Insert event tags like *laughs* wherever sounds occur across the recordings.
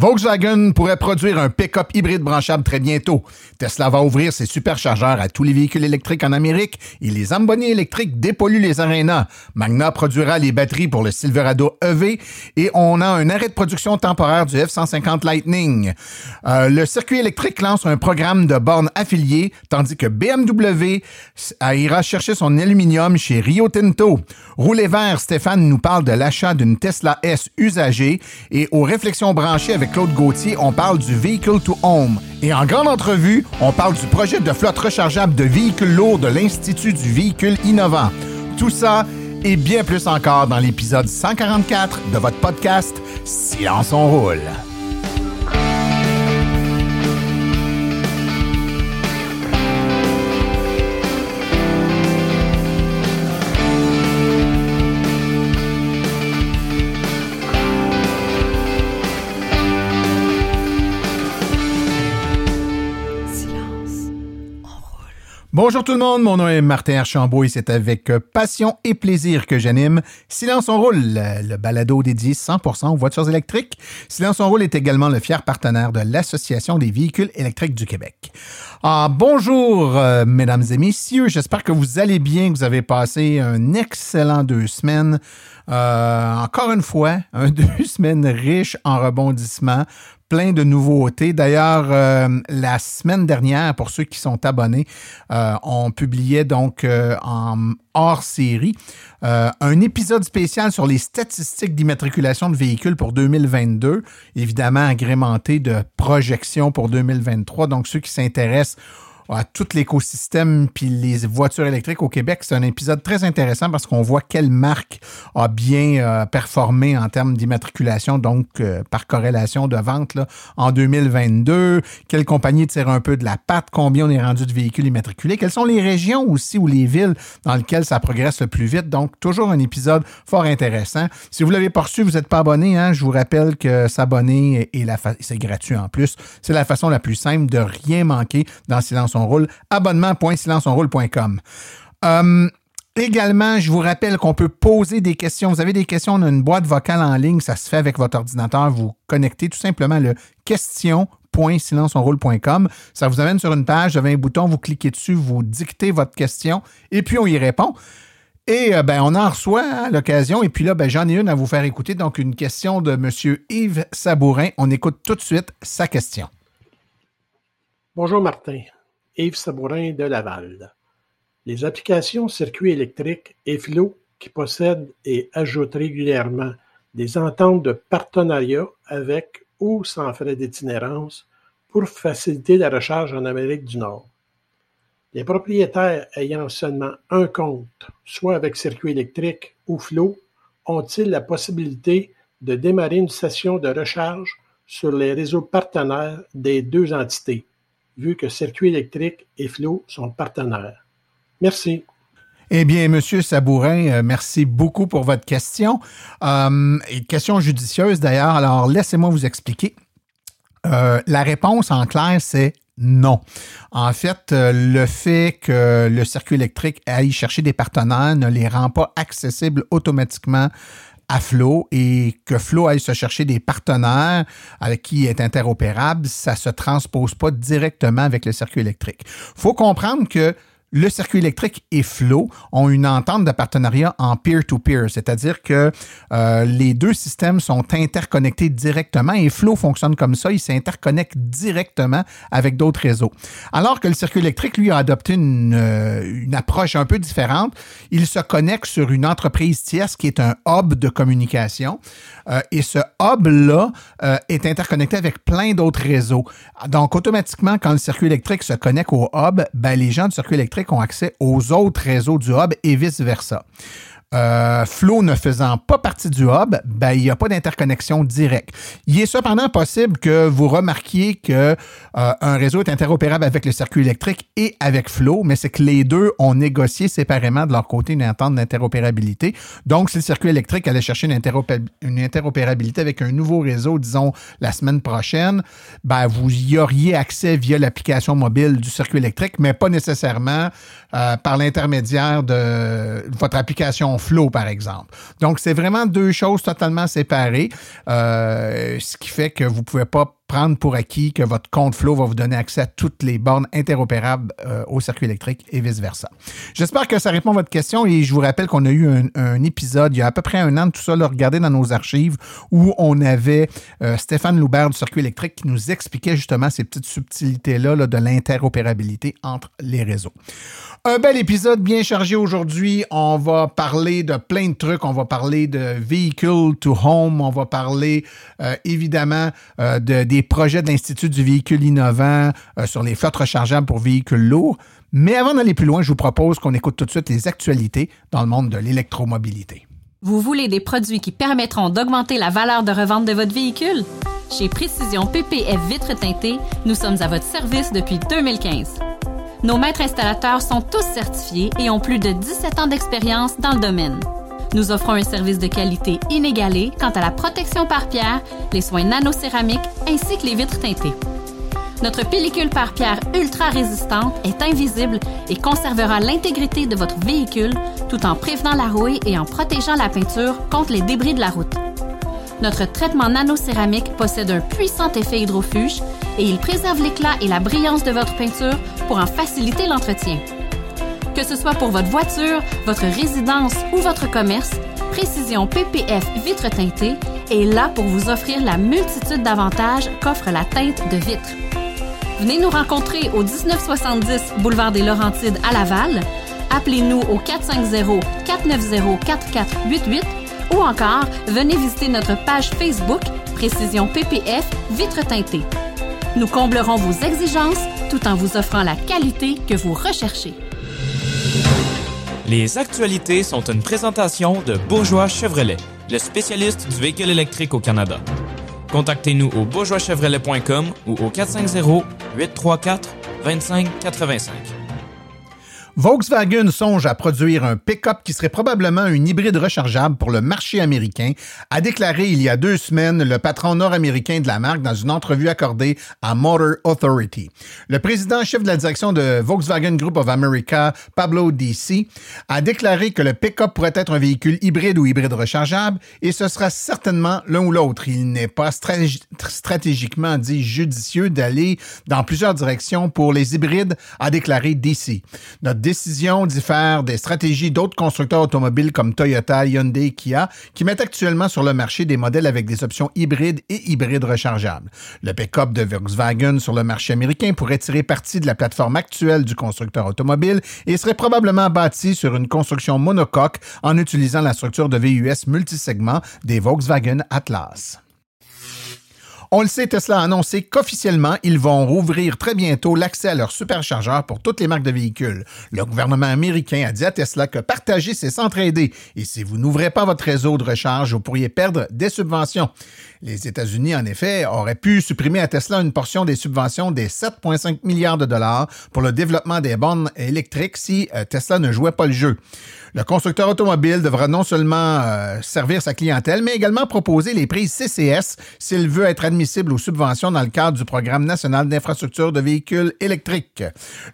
Volkswagen pourrait produire un pick-up hybride branchable très bientôt. Tesla va ouvrir ses superchargeurs à tous les véhicules électriques en Amérique et les Zamboni électriques dépolluent les arénas. Magna produira les batteries pour le Silverado EV et on a un arrêt de production temporaire du F-150 Lightning. Euh, le circuit électrique lance un programme de bornes affiliées, tandis que BMW ira chercher son aluminium chez Rio Tinto. Roulez vert, Stéphane nous parle de l'achat d'une Tesla S usagée et aux réflexions branchées avec Claude Gauthier, on parle du Vehicle to Home. Et en grande entrevue, on parle du projet de flotte rechargeable de véhicules lourds de l'Institut du véhicule innovant. Tout ça et bien plus encore dans l'épisode 144 de votre podcast Silence on roule. Bonjour tout le monde, mon nom est Martin Archambault et c'est avec passion et plaisir que j'anime Silence on roule, le balado dédié 100% aux voitures électriques. Silence on roule est également le fier partenaire de l'Association des véhicules électriques du Québec. Ah, bonjour euh, mesdames et messieurs, j'espère que vous allez bien, que vous avez passé un excellent deux semaines. Euh, encore une fois, un *laughs* deux semaines riches en rebondissements, plein de nouveautés. D'ailleurs, euh, la semaine dernière, pour ceux qui sont abonnés, on publiait donc en hors série un épisode spécial sur les statistiques d'immatriculation de véhicules pour 2022, évidemment agrémenté de projections pour 2023. Donc, ceux qui s'intéressent à tout l'écosystème puis les voitures électriques au Québec. C'est un épisode très intéressant parce qu'on voit quelle marque a bien euh, performé en termes d'immatriculation, donc euh, par corrélation de vente en 2022. Quelle compagnie tire un peu de la patte, combien on est rendu de véhicules immatriculés, quelles sont les régions aussi ou les villes dans lesquelles ça progresse le plus vite? Donc, toujours un épisode fort intéressant. Si vous l'avez pas vous n'êtes pas abonné, hein, je vous rappelle que s'abonner c'est gratuit en plus. C'est la façon la plus simple de rien manquer dans Silence on roule. Abonnement.silenceonroule.com. Euh, Également, je vous rappelle qu'on peut poser des questions. Vous avez des questions, on a une boîte vocale en ligne, ça se fait avec votre ordinateur. Vous connectez tout simplement le question.silenceonroule.com. Ça vous amène sur une page, vous avez un bouton, vous cliquez dessus, vous dictez votre question et puis on y répond. Et euh, ben, on en reçoit à l'occasion. Et puis là, ben, j'en ai une à vous faire écouter. Donc, une question de M. Yves Sabourin. On écoute tout de suite sa question. Bonjour Martin. Yves Sabourin de Laval. Les applications circuits électriques et flots qui possèdent et ajoutent régulièrement des ententes de partenariat avec ou sans frais d'itinérance pour faciliter la recharge en Amérique du Nord. Les propriétaires ayant seulement un compte, soit avec circuit électrique ou flot, ont-ils la possibilité de démarrer une session de recharge sur les réseaux partenaires des deux entités, vu que Circuit électrique et Flow sont partenaires. Merci. Eh bien, Monsieur Sabourin, euh, merci beaucoup pour votre question. Euh, question judicieuse d'ailleurs. Alors, laissez-moi vous expliquer. Euh, la réponse en clair, c'est non. En fait, le fait que le circuit électrique aille chercher des partenaires ne les rend pas accessibles automatiquement à Flow et que Flow aille se chercher des partenaires avec qui il est interopérable, ça se transpose pas directement avec le circuit électrique. Faut comprendre que le circuit électrique et Flow ont une entente de partenariat en peer-to-peer, c'est-à-dire que euh, les deux systèmes sont interconnectés directement et Flow fonctionne comme ça, il s'interconnecte directement avec d'autres réseaux. Alors que le circuit électrique, lui, a adopté une, euh, approche un peu différente. Il se connecte sur une entreprise tierce qui est un hub de communication euh, et ce hub-là est interconnecté avec plein d'autres réseaux. Donc, automatiquement, quand le circuit électrique se connecte au hub, ben, les gens du circuit électrique ont accès aux autres réseaux du hub et vice-versa. Euh, Flow ne faisant pas partie du hub, ben, il n'y a pas d'interconnexion directe. Il est cependant possible que vous remarquiez que euh, un réseau est interopérable avec le circuit électrique et avec Flow, mais c'est que les deux ont négocié séparément de leur côté une entente d'interopérabilité. Donc, si le circuit électrique allait chercher une, interopérabilité avec un nouveau réseau, disons la semaine prochaine, ben, vous y auriez accès via l'application mobile du circuit électrique, mais pas nécessairement euh, par l'intermédiaire de votre application Flow, par exemple. Donc, c'est vraiment deux choses totalement séparées, euh, ce qui fait que vous ne pouvez pas prendre pour acquis que votre compte Flow va vous donner accès à toutes les bornes interopérables euh, au circuit électrique et vice-versa. J'espère que ça répond à votre question et je vous rappelle qu'on a eu un, épisode il y a à peu près un an de tout ça, regardez dans nos archives, où on avait euh, Stéphane Loubert du circuit électrique qui nous expliquait justement ces petites subtilités-là là, de l'interopérabilité entre les réseaux. Un bel épisode bien chargé aujourd'hui. On va parler de plein de trucs. On va parler de vehicle to home. On va parler euh, évidemment de, des projets de l'Institut du véhicule innovant euh, sur les flottes rechargeables pour véhicules lourds. Mais avant d'aller plus loin, je vous propose qu'on écoute tout de suite les actualités dans le monde de l'électromobilité. Vous voulez des produits qui permettront d'augmenter la valeur de revente de votre véhicule? Chez Précision PPF Vitre teintée, nous sommes à votre service depuis 2015. Nos maîtres installateurs sont tous certifiés et ont plus de 17 ans d'expérience dans le domaine. Nous offrons un service de qualité inégalé quant à la protection par pierre, les soins nanocéramiques ainsi que les vitres teintées. Notre pellicule par pierre ultra résistante est invisible et conservera l'intégrité de votre véhicule tout en prévenant la rouille et en protégeant la peinture contre les débris de la route. Notre traitement nanocéramique possède un puissant effet hydrofuge et il préserve l'éclat et la brillance de votre peinture pour en faciliter l'entretien. Que ce soit pour votre voiture, votre résidence ou votre commerce, Précision PPF Vitre teintée est là pour vous offrir la multitude d'avantages qu'offre la teinte de vitre. Venez nous rencontrer au 1970 boulevard des Laurentides à Laval. Appelez-nous au 450 490 4488 ou encore venez visiter notre page Facebook Précision PPF Vitre teintée. Nous comblerons vos exigences tout en vous offrant la qualité que vous recherchez. Les actualités sont une présentation de Bourgeois Chevrolet, le spécialiste du véhicule électrique au Canada. Contactez-nous au bourgeoischevrolet.com ou au 450 834 2585. Volkswagen songe à produire un pick-up qui serait probablement une hybride rechargeable pour le marché américain, a déclaré il y a deux semaines le patron nord-américain de la marque dans une entrevue accordée à Motor Authority. Le président chef de la direction de Volkswagen Group of America, Pablo DC, a déclaré que le pick-up pourrait être un véhicule hybride ou hybride rechargeable et ce sera certainement l'un ou l'autre. Il n'est pas stratégiquement dit judicieux d'aller dans plusieurs directions pour les hybrides, a déclaré DC. Décision diffère des stratégies d'autres constructeurs automobiles comme Toyota, Hyundai et Kia, qui mettent actuellement sur le marché des modèles avec des options hybrides et hybrides rechargeables. Le pick-up de Volkswagen sur le marché américain pourrait tirer parti de la plateforme actuelle du constructeur automobile et serait probablement bâti sur une construction monocoque en utilisant la structure de VUS multisegment des Volkswagen Atlas. On le sait, Tesla a annoncé qu'officiellement, ils vont rouvrir très bientôt l'accès à leurs superchargeurs pour toutes les marques de véhicules. Le gouvernement américain a dit à Tesla que partager, c'est s'entraider. Et si vous n'ouvrez pas votre réseau de recharge, vous pourriez perdre des subventions. Les États-Unis, en effet, auraient pu supprimer à Tesla une portion des subventions des 7,5 milliards de dollars pour le développement des bornes électriques si euh, Tesla ne jouait pas le jeu. Le constructeur automobile devra non seulement euh, servir sa clientèle, mais également proposer les prises CCS s'il veut être admissible aux subventions dans le cadre du Programme national d'infrastructure de véhicules électriques.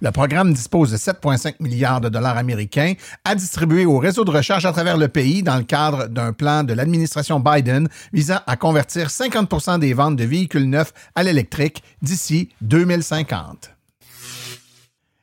Le programme dispose de 7,5 milliards de dollars américains à distribuer au réseau de recharge à travers le pays dans le cadre d'un plan de l'administration Biden visant à convertir 50% des ventes de véhicules neufs à l'électrique d'ici 2050.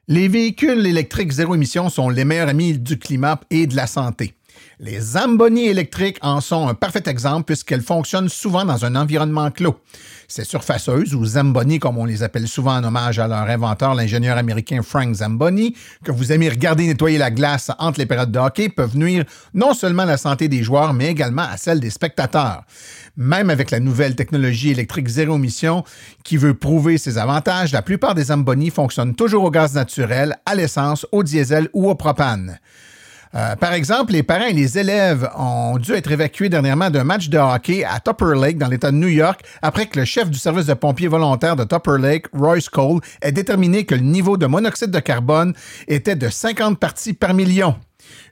Les véhicules électriques zéro émission sont les meilleurs amis du climat et de la santé. Les Zamboni électriques en sont un parfait exemple puisqu'elles fonctionnent souvent dans un environnement clos. Ces surfaceuses, ou Zamboni comme on les appelle souvent en hommage à leur inventeur, l'ingénieur américain Frank Zamboni, que vous aimez regarder nettoyer la glace entre les périodes de hockey, peuvent nuire non seulement à la santé des joueurs, mais également à celle des spectateurs. Même avec la nouvelle technologie électrique zéro émission qui veut prouver ses avantages, la plupart des Zamboni fonctionnent toujours au gaz naturel, à l'essence, au diesel ou au propane. Euh, par exemple, les parents et les élèves ont dû être évacués dernièrement d'un match de hockey à Tupper Lake dans l'État de New York après que le chef du service de pompiers volontaires de Tupper Lake, Royce Cole, ait déterminé que le niveau de monoxyde de carbone était de 50 parties par million.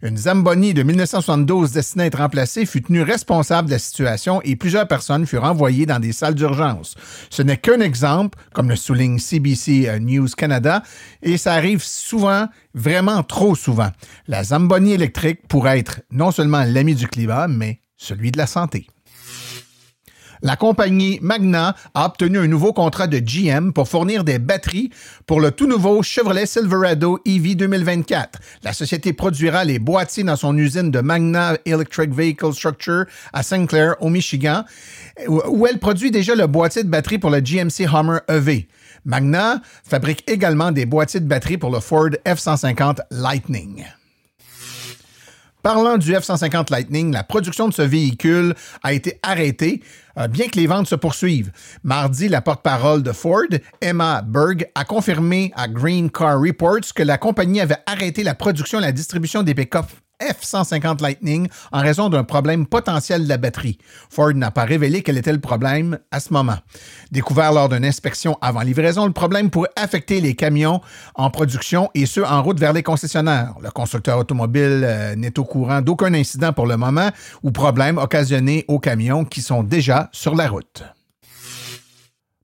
Une Zamboni de 1972 destinée à être remplacée fut tenue responsable de la situation et plusieurs personnes furent envoyées dans des salles d'urgence. Ce n'est qu'un exemple, comme le souligne CBC euh, News Canada, et ça arrive souvent, vraiment trop souvent. La Zamboni électrique pourrait être non seulement l'ami du climat, mais celui de la santé la compagnie Magna a obtenu un nouveau contrat de GM pour fournir des batteries pour le tout nouveau Chevrolet Silverado EV 2024. La société produira les boîtiers dans son usine de Magna Electric Vehicle Structure à St. Clair, au Michigan, où elle produit déjà le boîtier de batterie pour le GMC Hummer EV. Magna fabrique également des boîtiers de batterie pour le Ford F-150 Lightning. Parlant du F-150 Lightning, la production de ce véhicule a été arrêtée, euh, bien que les ventes se poursuivent. Mardi, la porte-parole de Ford, Emma Berg, a confirmé à Green Car Reports que la compagnie avait arrêté la production et la distribution des pick F-150 Lightning en raison d'un problème potentiel de la batterie. Ford n'a pas révélé quel était le problème à ce moment. Découvert lors d'une inspection avant livraison, le problème pourrait affecter les camions en production et ceux en route vers les concessionnaires. Le constructeur automobile euh, n'est au courant d'aucun incident pour le moment ou problème occasionné aux camions qui sont déjà sur la route.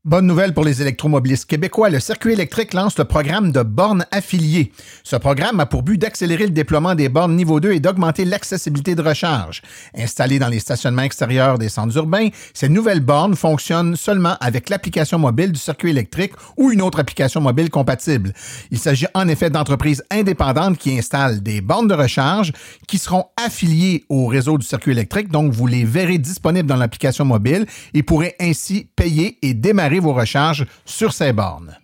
Bonne nouvelle pour les électromobilistes québécois, le circuit électrique lance le programme de bornes affiliées. Ce programme a pour but d'accélérer le déploiement des bornes niveau 2 et d'augmenter l'accessibilité de recharge. Installées dans les stationnements extérieurs des centres urbains, ces nouvelles bornes fonctionnent seulement avec l'application mobile du circuit électrique ou une autre application mobile compatible. Il s'agit en effet d'entreprises indépendantes qui installent des bornes de recharge qui seront affiliées au réseau du circuit électrique, donc vous les verrez disponibles dans l'application mobile et pourrez ainsi payer et démarrer vos recharges sur ces bornes.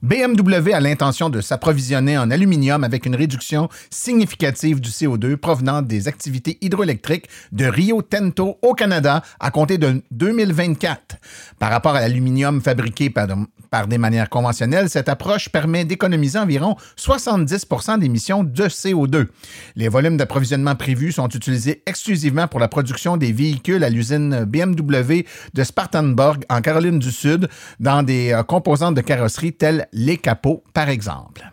BMW a l'intention de s'approvisionner en aluminium avec une réduction significative du CO2 provenant des activités hydroélectriques de Rio Tinto au Canada à compter de 2024. Par rapport à l'aluminium fabriqué par, des manières conventionnelles, cette approche permet d'économiser environ 70% d'émissions de CO2. Les volumes d'approvisionnement prévus sont utilisés exclusivement pour la production des véhicules à l'usine BMW de Spartanburg en Caroline du Sud dans des euh, composantes de carrosserie telles les capots, par exemple.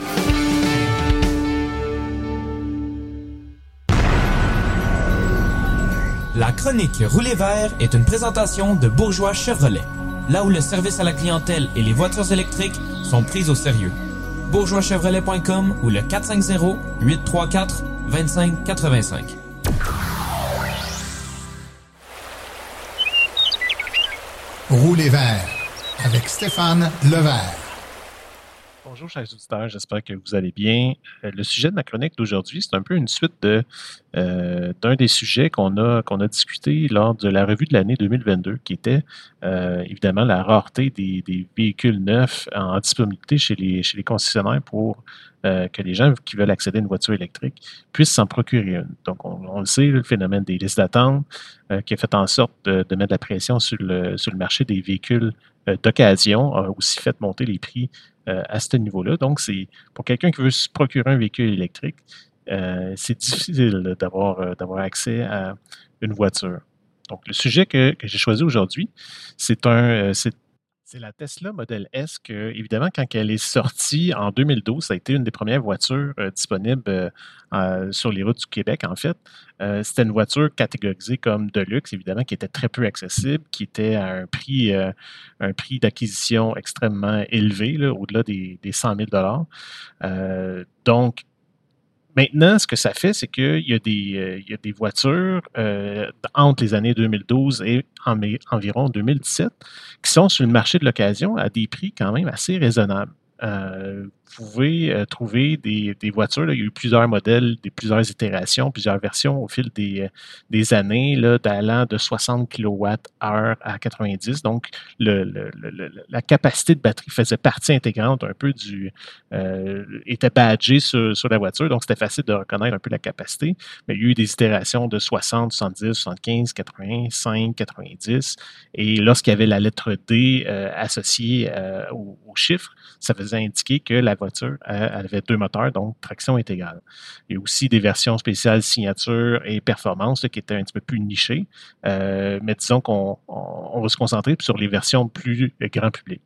La chronique Rouler vert est une présentation de Bourgeois Chevrolet, là où le service à la clientèle et les voitures électriques sont prises au sérieux. bourgeoischevrolet.com ou le 450 834 2585. Rouler vert avec Stéphane Levert. Bonjour, chers auditeurs, j'espère que vous allez bien. Euh, le sujet de ma chronique d'aujourd'hui, c'est un peu une suite euh, d'un des sujets qu'on a, qu'on a discuté lors de la revue de l'année 2022, qui était euh, évidemment la rareté des, véhicules neufs en disponibilité chez les, chez les concessionnaires pour que les gens qui veulent accéder à une voiture électrique puissent s'en procurer une. Donc, on, le sait, le phénomène des listes d'attente qui a fait en sorte de, de, mettre la pression sur le, sur le marché des véhicules d'occasion a aussi fait monter les prix euh, à ce niveau-là. Donc, c'est pour quelqu'un qui veut se procurer un véhicule électrique, euh, c'est difficile d'avoir euh, d'avoir accès à une voiture. Donc, le sujet que, j'ai choisi aujourd'hui, c'est un, la Tesla Model S que, évidemment, quand elle est sortie en 2012, ça a été une des premières voitures euh, disponibles euh, euh, sur les routes du Québec, en fait. C'était une voiture catégorisée comme de luxe, évidemment, qui était très peu accessible, qui était à un prix, un prix d'acquisition extrêmement élevé, au-delà des, des 100 000 Donc, Maintenant, ce que ça fait, c'est qu'il y, a des, euh, y a des voitures euh, entre les années 2012 et environ 2017 qui sont sur le marché de l'occasion à des prix quand même assez raisonnables. Euh, pouvez euh, trouver des, voitures. il y a eu plusieurs modèles, des, plusieurs itérations, plusieurs versions au fil des, euh, années, d'allant de 60 kWh à 90. Donc, la capacité de batterie faisait partie intégrante un peu du. était badgée sur, sur, la voiture. Donc, c'était facile de reconnaître un peu la capacité. Mais il y a eu des itérations de 60, 70, 75, 85, 90. Et lorsqu'il y avait la lettre D associée au, au chiffre, ça faisait indiquer que la voiture avait deux moteurs, donc traction intégrale. Il y a aussi des versions spéciales signature et performance qui étaient un petit peu plus nichées, mais disons qu'on va se concentrer sur les versions plus grand public.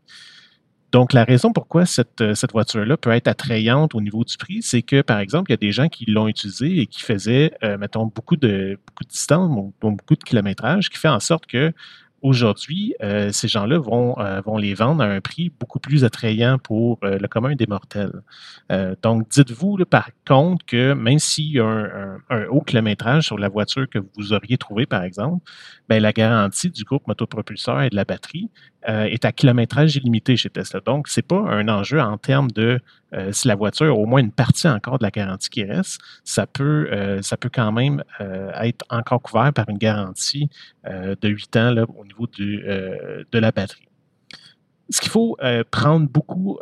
Donc, la raison pourquoi cette, cette voiture-là peut être attrayante au niveau du prix, c'est que, par exemple, il y a des gens qui l'ont utilisée et qui faisaient, mettons, beaucoup de, beaucoup de distance, beaucoup de kilométrage, qui fait en sorte que Aujourd'hui, euh, ces gens-là vont, euh, vont les vendre à un prix beaucoup plus attrayant pour euh, le commun des mortels. donc, dites-vous par contre que même s'il y a un, haut kilométrage sur la voiture que vous auriez trouvé, par exemple, ben, la garantie du groupe motopropulseur et de la batterie est à kilométrage illimité chez Tesla. Donc, ce n'est pas un enjeu en termes de euh, si la voiture a au moins une partie encore de la garantie qui reste, ça peut, euh, ça peut quand même euh, être encore couvert par une garantie de 8 ans au niveau de la batterie. Ce qu'il faut prendre beaucoup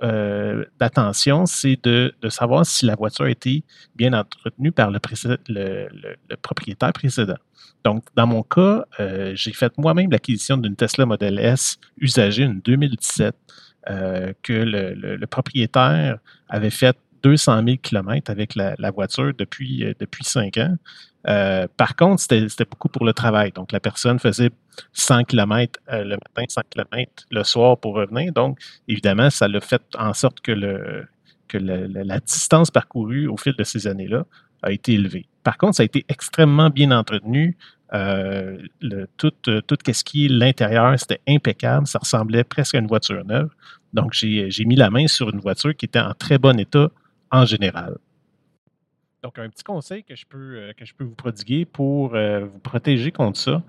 d'attention, c'est de, de, savoir si la voiture a été bien entretenue par le, propriétaire précédent. Donc, dans mon cas, j'ai fait moi-même l'acquisition d'une Tesla Model S usagée, une 2017. Euh, que le, propriétaire avait fait 200 000 km avec la, voiture depuis, euh, depuis 5 ans. Euh, par contre, c'était beaucoup pour le travail. Donc, la personne faisait 100 km le matin, 100 km le soir pour revenir. Donc, évidemment, ça l'a fait en sorte que, le, que la distance parcourue au fil de ces années-là a été élevée. Par contre, ça a été extrêmement bien entretenu. Tout, tout ce qui l'intérieur, c'était impeccable. Ça ressemblait presque à une voiture neuve. Donc, j'ai mis la main sur une voiture qui était en très bon état en général. Donc, un petit conseil que je peux, euh, que je peux vous prodiguer pour euh, vous protéger contre ça,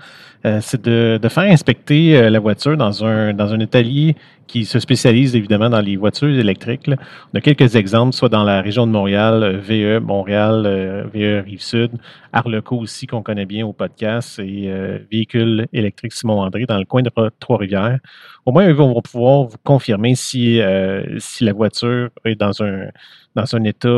euh, c'est de, de, faire inspecter la voiture dans un, dans un atelier qui se spécialise évidemment dans les voitures électriques. On a quelques exemples, soit dans la région de Montréal, VE, Montréal, VE Rive-Sud, Arleco aussi, qu'on connaît bien au podcast, et Véhicule électrique Simon-André dans le coin de Trois-Rivières. Au moins, ils vont pouvoir vous confirmer si, si la voiture est dans un, dans un état,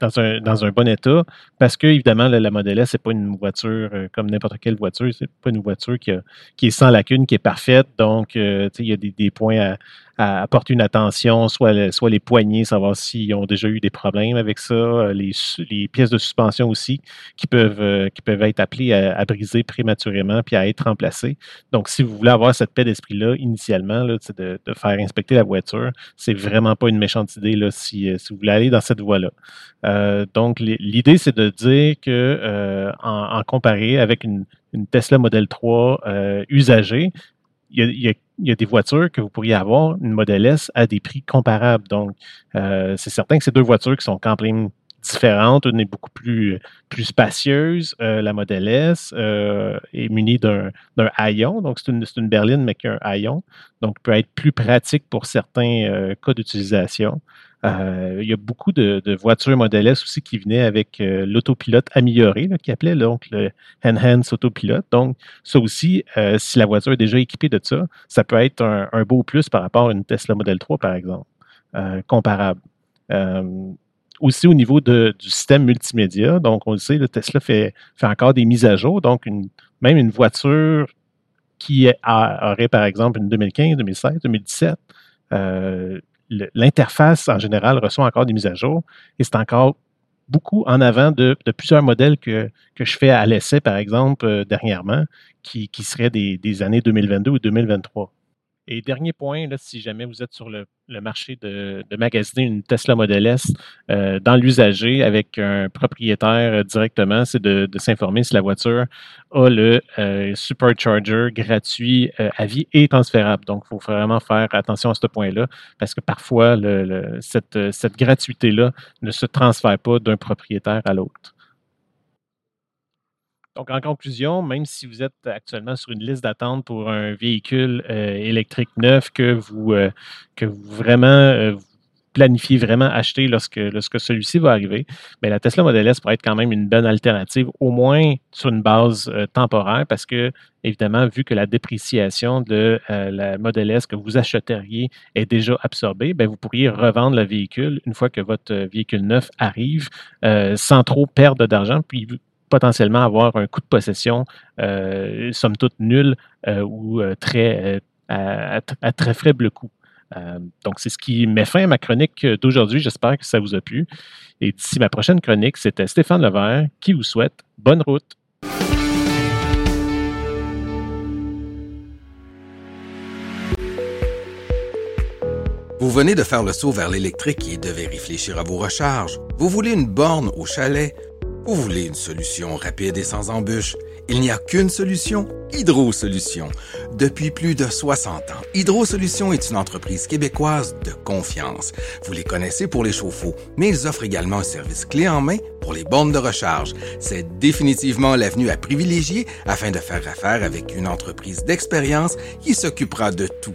dans, un, dans un bon état, parce que évidemment, la, Model S, c'est pas une voiture euh, comme n'importe quelle voiture, c'est pas une voiture qui, qui est sans lacune, qui est parfaite. Donc, euh, il y a des, points à, à apporter une attention, soit, soit les poignées, savoir s'ils ont déjà eu des problèmes avec ça, euh, les, les pièces de suspension aussi, qui peuvent, qui peuvent être appelées à, briser prématurément puis à être remplacées. Donc, si vous voulez avoir cette paix d'esprit-là, initialement, là, de, de, faire inspecter la voiture, c'est vraiment pas une méchante idée là, si, si vous voulez aller dans cette voie-là. Donc, l'idée, c'est de dire que en, comparé avec une, Tesla Model 3 usagée, il y, a, des voitures que vous pourriez avoir, une Model S, à des prix comparables. Donc, euh, c'est certain que ces deux voitures qui sont quand différentes, une est beaucoup plus, plus spacieuse, euh, la Model S euh, est munie d'un haillon, donc c'est une, une, berline mais qui a un haillon, donc peut être plus pratique pour certains cas d'utilisation. Euh, il y a beaucoup de, voitures Model S aussi qui venaient avec euh, l'autopilote amélioré, qui appelait donc le Enhanced Autopilot. Donc, ça aussi, euh, si la voiture est déjà équipée de ça, ça peut être un, beau plus par rapport à une Tesla Model 3, par exemple, comparable. aussi au niveau du système multimédia, donc on le sait, le Tesla fait, fait encore des mises à jour. Donc, même une voiture qui aurait, par exemple, une 2015, 2016, 2017, l'interface en général reçoit encore des mises à jour et c'est encore beaucoup en avant de, plusieurs modèles que, je fais à l'essai, par exemple, euh, dernièrement, qui, qui seraient des, des, années 2022 ou 2023. Et dernier point, là, si jamais vous êtes sur le, marché de, magasiner une Tesla Model S euh, dans l'usager avec un propriétaire euh, directement, c'est de, s'informer si la voiture a le euh, supercharger gratuit à vie et transférable. Donc, il faut vraiment faire attention à ce point-là parce que parfois, cette, cette gratuité-là ne se transfère pas d'un propriétaire à l'autre. Donc, en conclusion, même si vous êtes actuellement sur une liste d'attente pour un véhicule euh, électrique neuf que vous, euh, que vous vraiment euh, planifiez vraiment acheter lorsque, lorsque celui-ci va arriver, bien, la Tesla Model S pourrait être quand même une bonne alternative, au moins sur une base temporaire, parce que, évidemment, vu que la dépréciation de la Model S que vous achèteriez est déjà absorbée, bien, vous pourriez revendre le véhicule une fois que votre véhicule neuf arrive sans trop perdre d'argent, puis potentiellement avoir un coût de possession, euh, somme toute nul euh, ou euh, très, à, très faible coût. donc, c'est ce qui met fin à ma chronique d'aujourd'hui. J'espère que ça vous a plu. Et d'ici ma prochaine chronique, c'était Stéphane Levert qui vous souhaite bonne route. Vous venez de faire le saut vers l'électrique et devez réfléchir à vos recharges. Vous voulez une borne au chalet? Vous voulez une solution rapide et sans embûches? Il n'y a qu'une solution, Hydro Solutions. Depuis plus de 60 ans, Hydro Solutions est une entreprise québécoise de confiance. Vous les connaissez pour les chauffe-eau, mais ils offrent également un service clé en main pour les bornes de recharge. C'est définitivement l'avenue à privilégier afin de faire affaire avec une entreprise d'expérience qui s'occupera de tout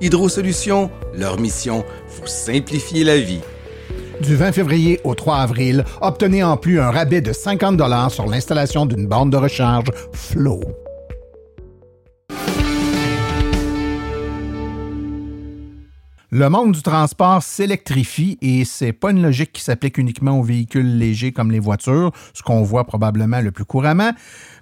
Hydro Solutions, leur mission, vous simplifier la vie. Du 20 février au 3 avril, obtenez en plus un rabais de 50 sur l'installation d'une bande de recharge Flow. Le monde du transport s'électrifie et c'est pas une logique qui s'applique uniquement aux véhicules légers comme les voitures, ce qu'on voit probablement le plus couramment,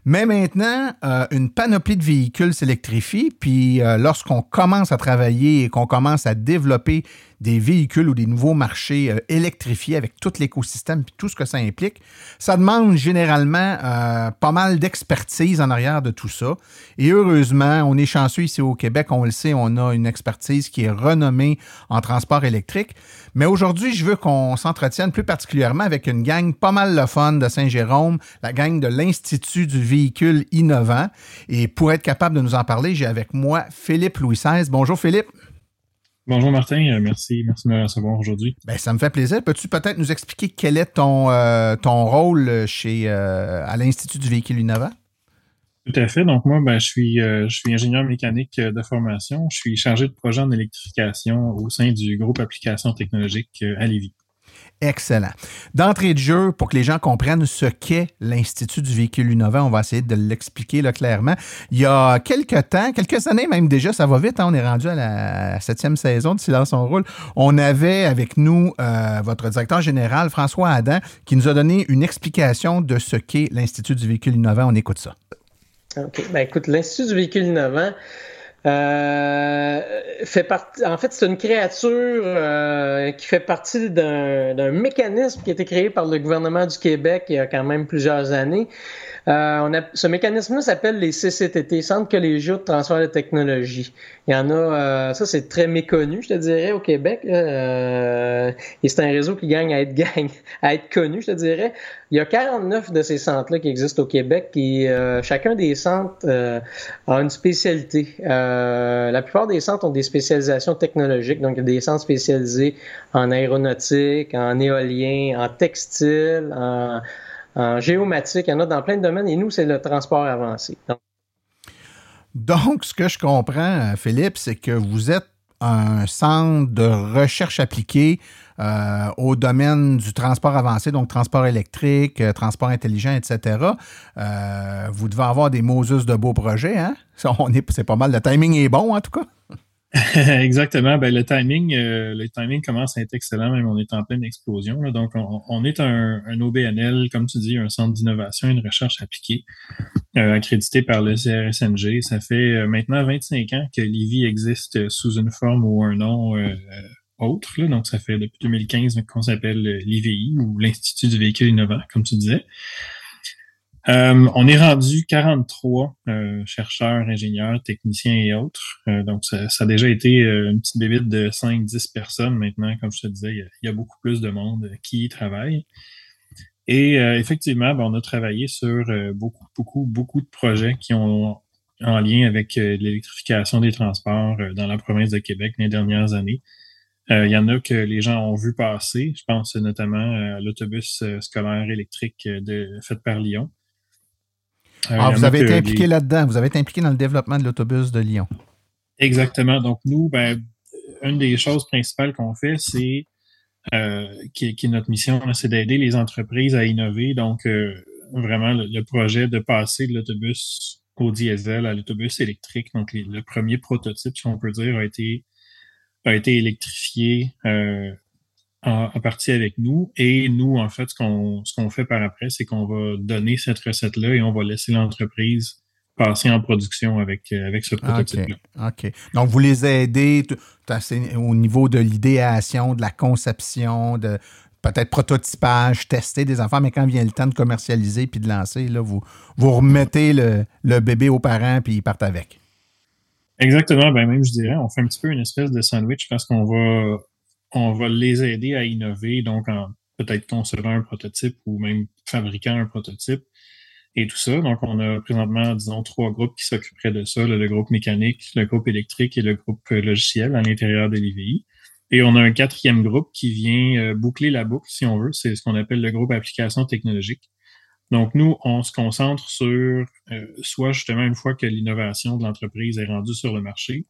mais maintenant, euh, une panoplie de véhicules s'électrifie, puis euh, lorsqu'on commence à travailler et qu'on commence à développer des véhicules ou des nouveaux marchés euh, électrifiés avec tout l'écosystème et tout ce que ça implique, ça demande généralement pas mal d'expertise en arrière de tout ça. Et heureusement, on est chanceux ici au Québec, on le sait, on a une expertise qui est renommée en transport électrique. Mais aujourd'hui, je veux qu'on s'entretienne plus particulièrement avec une gang pas mal le de Saint-Jérôme, la gang de l'Institut du véhicule innovant. Et pour être capable de nous en parler, j'ai avec moi Philippe Louis XVI. Bonjour Philippe. Bonjour Martin, euh, merci, merci de me recevoir aujourd'hui. Ben, ça me fait plaisir. Peux-tu peut-être nous expliquer quel est ton, euh, ton rôle chez, euh, à l'Institut du véhicule innovant? Tout à fait. Donc moi, ben, je suis euh, je suis ingénieur mécanique de formation. Je suis chargé de projet en électrification au sein du groupe applications technologiques à Lévis. Excellent. D'entrée de jeu, pour que les gens comprennent ce qu'est l'Institut du véhicule innovant, on va essayer de l'expliquer là, clairement. Il y a quelques temps, quelques années même déjà, ça va vite, hein, on est rendu à la septième saison de Silence on roule. On avait avec nous votre directeur général, François Adam, qui nous a donné une explication de ce qu'est l'Institut du véhicule innovant. On écoute ça. OK. Ben, écoute, l'Institut du véhicule innovant euh, fait partie. En fait, c'est une créature euh, qui fait partie d'un mécanisme qui a été créé par le gouvernement du Québec il y a quand même plusieurs années. Euh, on a, ce mécanisme-là s'appelle les CCTT, Centres collégiaux de transfert de technologie. Il y en a, euh, ça c'est très méconnu, je te dirais, au Québec. Euh, et c'est un réseau qui gagne à être *laughs* gagne, à être connu, je te dirais. Il y a 49 de ces centres-là qui existent au Québec et chacun des centres a une spécialité. La plupart des centres ont des spécialisations technologiques, donc il y a des centres spécialisés en aéronautique, en éolien, en textile, en en géomatique, il y en a dans plein de domaines, et nous, c'est le transport avancé. Donc, ce que je comprends, Philippe, c'est que vous êtes un centre de recherche appliquée euh, au domaine du transport avancé, donc transport électrique, euh, transport intelligent, etc. Euh, vous devez avoir des Moses de beaux projets, hein? *laughs* C'est pas mal, le timing est bon en tout cas. *laughs* Exactement. Ben, le timing, le timing commence à être excellent, même on est en pleine explosion. Donc, on, est un, OBNL, comme tu dis, un centre d'innovation et de recherche appliquée, accrédité par le CRSNG. Ça fait maintenant 25 ans que l'IVI existe sous une forme ou un nom autre. Donc, ça fait depuis 2015 qu'on s'appelle l'IVI ou l'Institut du véhicule innovant, comme tu disais. Euh, on est rendu 43 euh, chercheurs, ingénieurs, techniciens et autres. Euh, donc, ça, a déjà été une petite bébite de 5-10 personnes maintenant. Comme je te disais, il y, a, beaucoup plus de monde qui y travaille. Et effectivement, ben, on a travaillé sur beaucoup, beaucoup, beaucoup de projets qui ont en lien avec l'électrification des transports dans la province de Québec les dernières années. Il y en a que les gens ont vu passer. Je pense notamment à l'autobus scolaire électrique de, fait par Lyon. Euh, ah, vous avez été impliqué là-dedans. Vous avez été impliqué dans le développement de l'autobus de Lyon. Exactement. Donc, nous, ben, une des choses principales qu'on fait, c'est qui, qui, est notre mission, c'est d'aider les entreprises à innover. Donc, vraiment, le, projet de passer de l'autobus au diesel à l'autobus électrique, donc le premier prototype, si on peut dire, a été, a été électrifié en, partie avec nous. Et nous, en fait, ce qu'on ce qu'on fait par après, c'est qu'on va donner cette recette-là et on va laisser l'entreprise passer en production avec, euh, avec ce prototype-là. OK. Donc, vous les aidez au niveau de l'idéation, de la conception, de peut-être prototypage, tester des enfants, mais quand vient le temps de commercialiser puis de lancer, là, vous, vous remettez le, le bébé aux parents puis ils partent avec. Exactement. Ben même, je dirais, on fait un petit peu une espèce de sandwich parce qu'on va on va les aider à innover, donc en peut-être concevant un prototype ou même fabriquant un prototype et tout ça. Donc, on a présentement, disons, trois groupes qui s'occuperaient de ça, le, groupe mécanique, le groupe électrique et le groupe euh, logiciel à l'intérieur de l'IVI. Et on a un quatrième groupe qui vient euh, boucler la boucle, si on veut. C'est ce qu'on appelle le groupe application technologique. Donc, nous, on se concentre sur euh, soit justement une fois que l'innovation de l'entreprise est rendue sur le marché,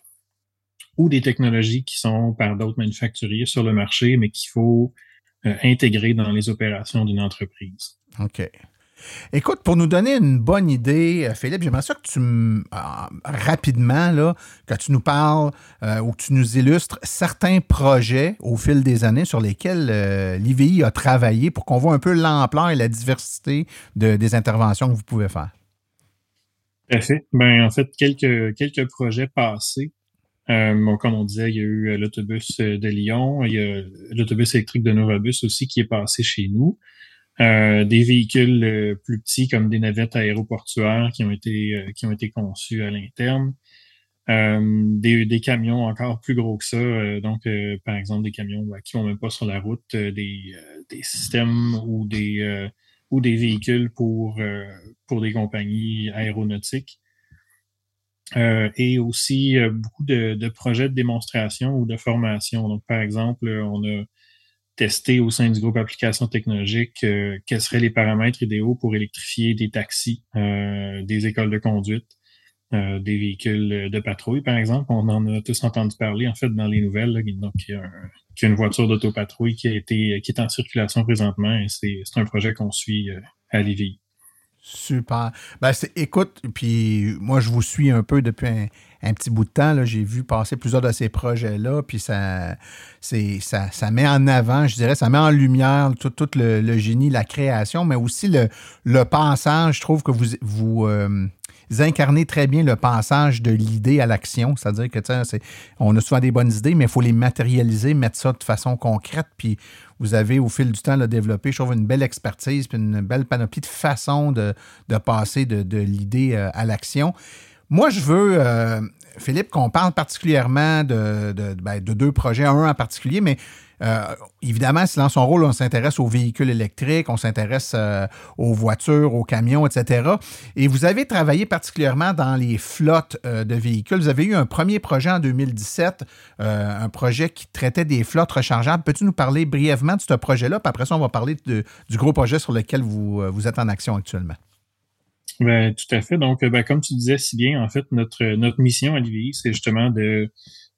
ou des technologies qui sont par d'autres manufacturiers sur le marché, mais qu'il faut euh, intégrer dans les opérations d'une entreprise. OK. Écoute, pour nous donner une bonne idée, euh, Philippe, j'aimerais ça que tu, euh, rapidement, là, que tu nous parles ou que tu nous illustres certains projets au fil des années sur lesquels l'IVI a travaillé pour qu'on voit un peu l'ampleur et la diversité des interventions que vous pouvez faire. Tout à fait. Ben, en fait, quelques, quelques projets passés euh, comme on disait, il y a eu euh, l'autobus euh, de Lyon, il y a l'autobus électrique de Novabus aussi qui est passé chez nous. Des véhicules plus petits comme des navettes aéroportuaires qui ont été qui ont été conçus à l'interne. des, camions encore plus gros que ça, donc par exemple des camions bah, qui vont même pas sur la route, des, des systèmes ou des ou des véhicules pour pour des compagnies aéronautiques. Euh, et aussi euh, beaucoup de, projets de démonstration ou de formation. Donc, par exemple, on a testé au sein du groupe applications technologiques euh, quels seraient les paramètres idéaux pour électrifier des taxis, des écoles de conduite, des véhicules de patrouille, par exemple? On en a tous entendu parler, en fait, dans les nouvelles. donc, il y, a une voiture d'autopatrouille qui a été qui est en circulation présentement et c'est un projet qu'on suit à Lévis. Super. Ben, écoute, puis moi, je vous suis un peu depuis un, petit bout de temps. J'ai vu passer plusieurs de ces projets-là, puis ça, ça, ça met en avant, je dirais, ça met en lumière tout, le, génie, la création, mais aussi le, le passage. Je trouve que vous, vous, euh, incarnez très bien le passage de l'idée à l'action. C'est-à-dire que, on a souvent des bonnes idées, mais il faut les matérialiser, mettre ça de façon concrète, puis vous avez au fil du temps le développé, je trouve, une belle expertise puis une belle panoplie de façons de, passer de, l'idée euh, à l'action. Moi, je veux, euh, Philippe, qu'on parle particulièrement de, ben, de, deux projets, un en particulier, mais euh, évidemment, dans son rôle, on s'intéresse aux véhicules électriques, on s'intéresse euh, aux voitures, aux camions, etc. Et vous avez travaillé particulièrement dans les flottes euh, de véhicules. Vous avez eu un premier projet en 2017, un projet qui traitait des flottes rechargeables. Peux-tu nous parler brièvement de ce projet-là? Puis après ça, on va parler du gros projet sur lequel vous, êtes en action actuellement. Ben, tout à fait. Donc, ben, comme tu disais si bien, en fait, notre, mission à l'IVI, c'est justement de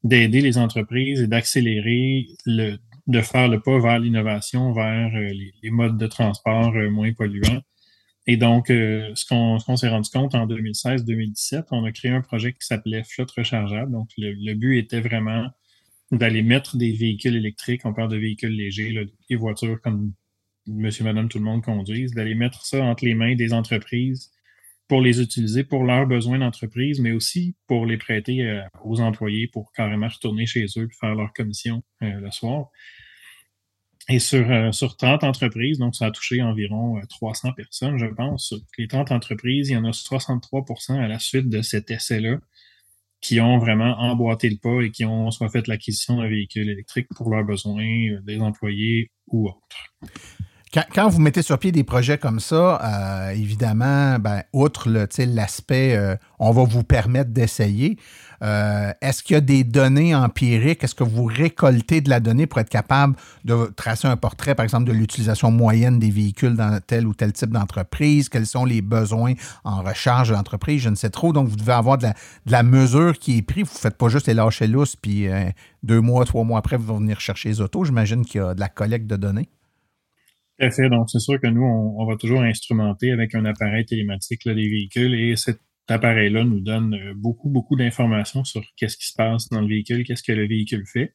d'aider les entreprises et d'accélérer le de faire le pas vers l'innovation, vers euh, les, modes de transport euh, moins polluants. Et donc, euh, ce qu'on s'est rendu compte en 2016-2017, on a créé un projet qui s'appelait Flotte rechargeable. Donc, le, but était vraiment d'aller mettre des véhicules électriques, on parle de véhicules légers, là, des voitures comme monsieur, madame, tout le monde conduise, d'aller mettre ça entre les mains des entreprises pour les utiliser pour leurs besoins d'entreprise, mais aussi pour les prêter aux employés pour carrément retourner chez eux et faire leur commission le soir. Et sur, euh, sur 30 entreprises, donc ça a touché environ 300 euh, personnes, je pense. Les 30 entreprises, il y en a 63 à la suite de cet essai-là qui ont vraiment emboîté le pas et qui ont soit fait l'acquisition d'un véhicule électrique pour leurs besoins, euh, des employés ou autres. Quand, vous mettez sur pied des projets comme ça, euh, évidemment, ben, outre l'aspect euh, on va vous permettre d'essayer, euh, est-ce qu'il y a des données empiriques? Est-ce que vous récoltez de la donnée pour être capable de tracer un portrait, par exemple, de l'utilisation moyenne des véhicules dans tel ou tel type d'entreprise? Quels sont les besoins en recharge de l'entreprise? Je ne sais trop. Donc, vous devez avoir de la, mesure qui est prise. Vous ne faites pas juste les lâcher lousses, puis deux mois, trois mois après, vous allez venir chercher les autos. J'imagine qu'il y a de la collecte de données. Tout à fait. Donc, c'est sûr que nous, on, va toujours instrumenter avec un appareil télématique là, les véhicules et cet appareil-là nous donne euh, beaucoup, beaucoup d'informations sur qu'est-ce qui se passe dans le véhicule, qu'est-ce que le véhicule fait.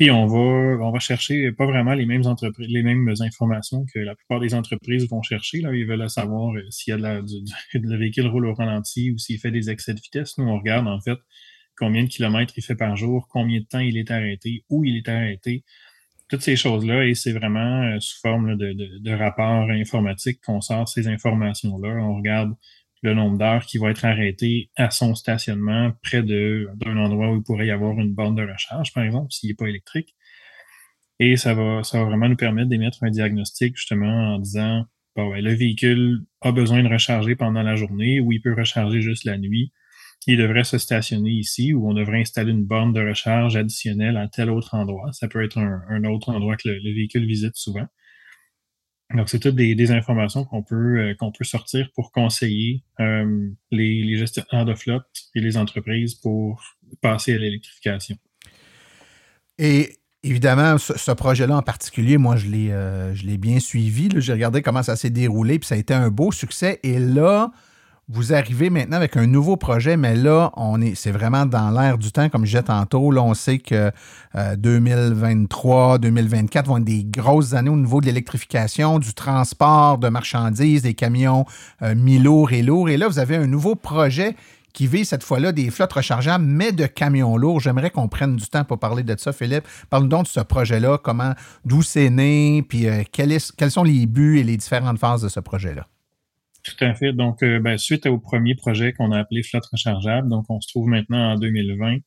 Et on va, on va chercher pas vraiment les mêmes entreprises, les mêmes informations que la plupart des entreprises vont chercher. Là. Ils veulent savoir euh, s'il y a de du, *laughs* le véhicule roule au ralenti ou s'il fait des excès de vitesse. Nous, on regarde en fait combien de kilomètres il fait par jour, combien de temps il est arrêté, où il est arrêté, toutes ces choses-là, et c'est vraiment euh, sous forme de, de, de rapport informatique qu'on sort ces informations-là. On regarde le nombre d'heures qui va être arrêté à son stationnement près d'un endroit où il pourrait y avoir une borne de recharge, par exemple, s'il n'est pas électrique. Et ça va, ça va vraiment nous permettre d'émettre un diagnostic justement en disant bon, ben, le véhicule a besoin de recharger pendant la journée ou il peut recharger juste la nuit il devrait se stationner ici ou on devrait installer une borne de recharge additionnelle à tel autre endroit. Ça peut être un, autre endroit que le, véhicule visite souvent. Donc, c'est toutes des, informations qu'on peut, euh, qu'on peut sortir pour conseiller euh, les, gestionnaires de flotte et les entreprises pour passer à l'électrification. Et évidemment, ce, projet-là en particulier, moi, je l'ai, euh, je l'ai bien suivi. J'ai regardé comment ça s'est déroulé, puis ça a été un beau succès. Et là, vous arrivez maintenant avec un nouveau projet, mais là, on est, c'est vraiment dans l'air du temps, comme je disais tantôt. Là, on sait que 2023, euh, 2024 vont être des grosses années au niveau de l'électrification, du transport de marchandises, des camions euh, mi-lourds et lourds. Et là, vous avez un nouveau projet qui vise cette fois-là des flottes rechargeables, mais de camions lourds. J'aimerais qu'on prenne du temps pour parler de ça, Philippe. Parle-nous donc de ce projet-là, comment, d'où c'est né, puis euh, quels sont les buts et les différentes phases de ce projet-là. Tout à fait. Donc, euh, ben, suite au premier projet qu'on a appelé flotte rechargeable, donc on se trouve maintenant en 2020,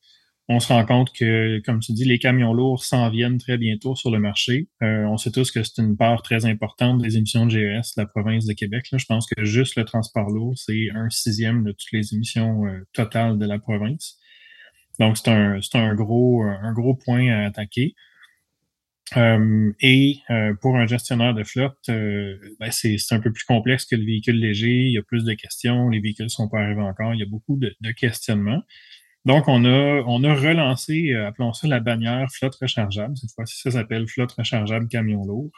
on se rend compte que, comme tu dis, les camions lourds s'en viennent très bientôt sur le marché. Euh, on sait tous que c'est une part très importante des émissions de GES de la province de Québec. Je pense que juste le transport lourd, c'est un sixième de toutes les émissions euh, totales de la province. Donc, c'est un, un gros, un gros point à attaquer. Euh, et euh, pour un gestionnaire de flotte, euh, ben c'est un peu plus complexe que le véhicule léger. Il y a plus de questions. Les véhicules sont pas arrivés encore. Il y a beaucoup de, de questionnements. Donc, on a, on a relancé, appelons ça la bannière flotte rechargeable. Cette fois-ci, ça s'appelle flotte rechargeable camion lourd.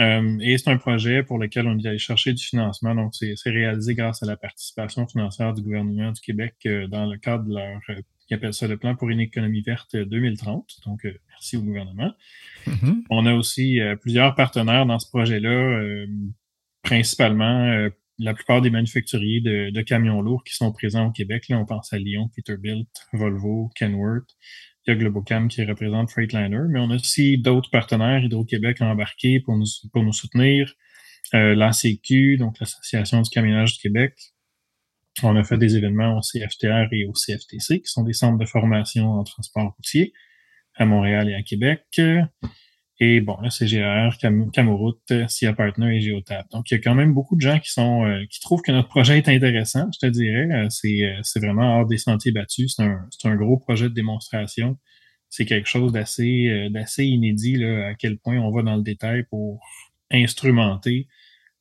et c'est un projet pour lequel on est allé chercher du financement. Donc, c'est réalisé grâce à la participation financière du gouvernement du Québec dans le cadre de leur qui appelle ça le plan pour une économie verte 2030. Donc, euh, merci au gouvernement. Mm-hmm. On a aussi euh, plusieurs partenaires dans ce projet-là, euh, principalement la plupart des manufacturiers de, camions lourds qui sont présents au Québec. Là, on pense à Lyon, Peterbilt, Volvo, Kenworth. Il y a Globocam qui représente Freightliner, mais on a aussi d'autres partenaires Hydro-Québec embarqués pour nous, pour nous soutenir. Euh, l'ACQ, donc l'Association du camionnage du Québec, on a fait des événements au CFTR et au CFTC, qui sont des centres de formation en transport routier à Montréal et à Québec. Et bon, le CGR, Cam Camoroute, SIA Partner et Geotap. Donc, il y a quand même beaucoup de gens qui sont euh, qui trouvent que notre projet est intéressant, je te dirais. Euh, c'est, euh, c'est vraiment hors des sentiers battus. C'est un, un gros projet de démonstration. C'est quelque chose d'assez, d'assez inédit, là, à quel point on va dans le détail pour instrumenter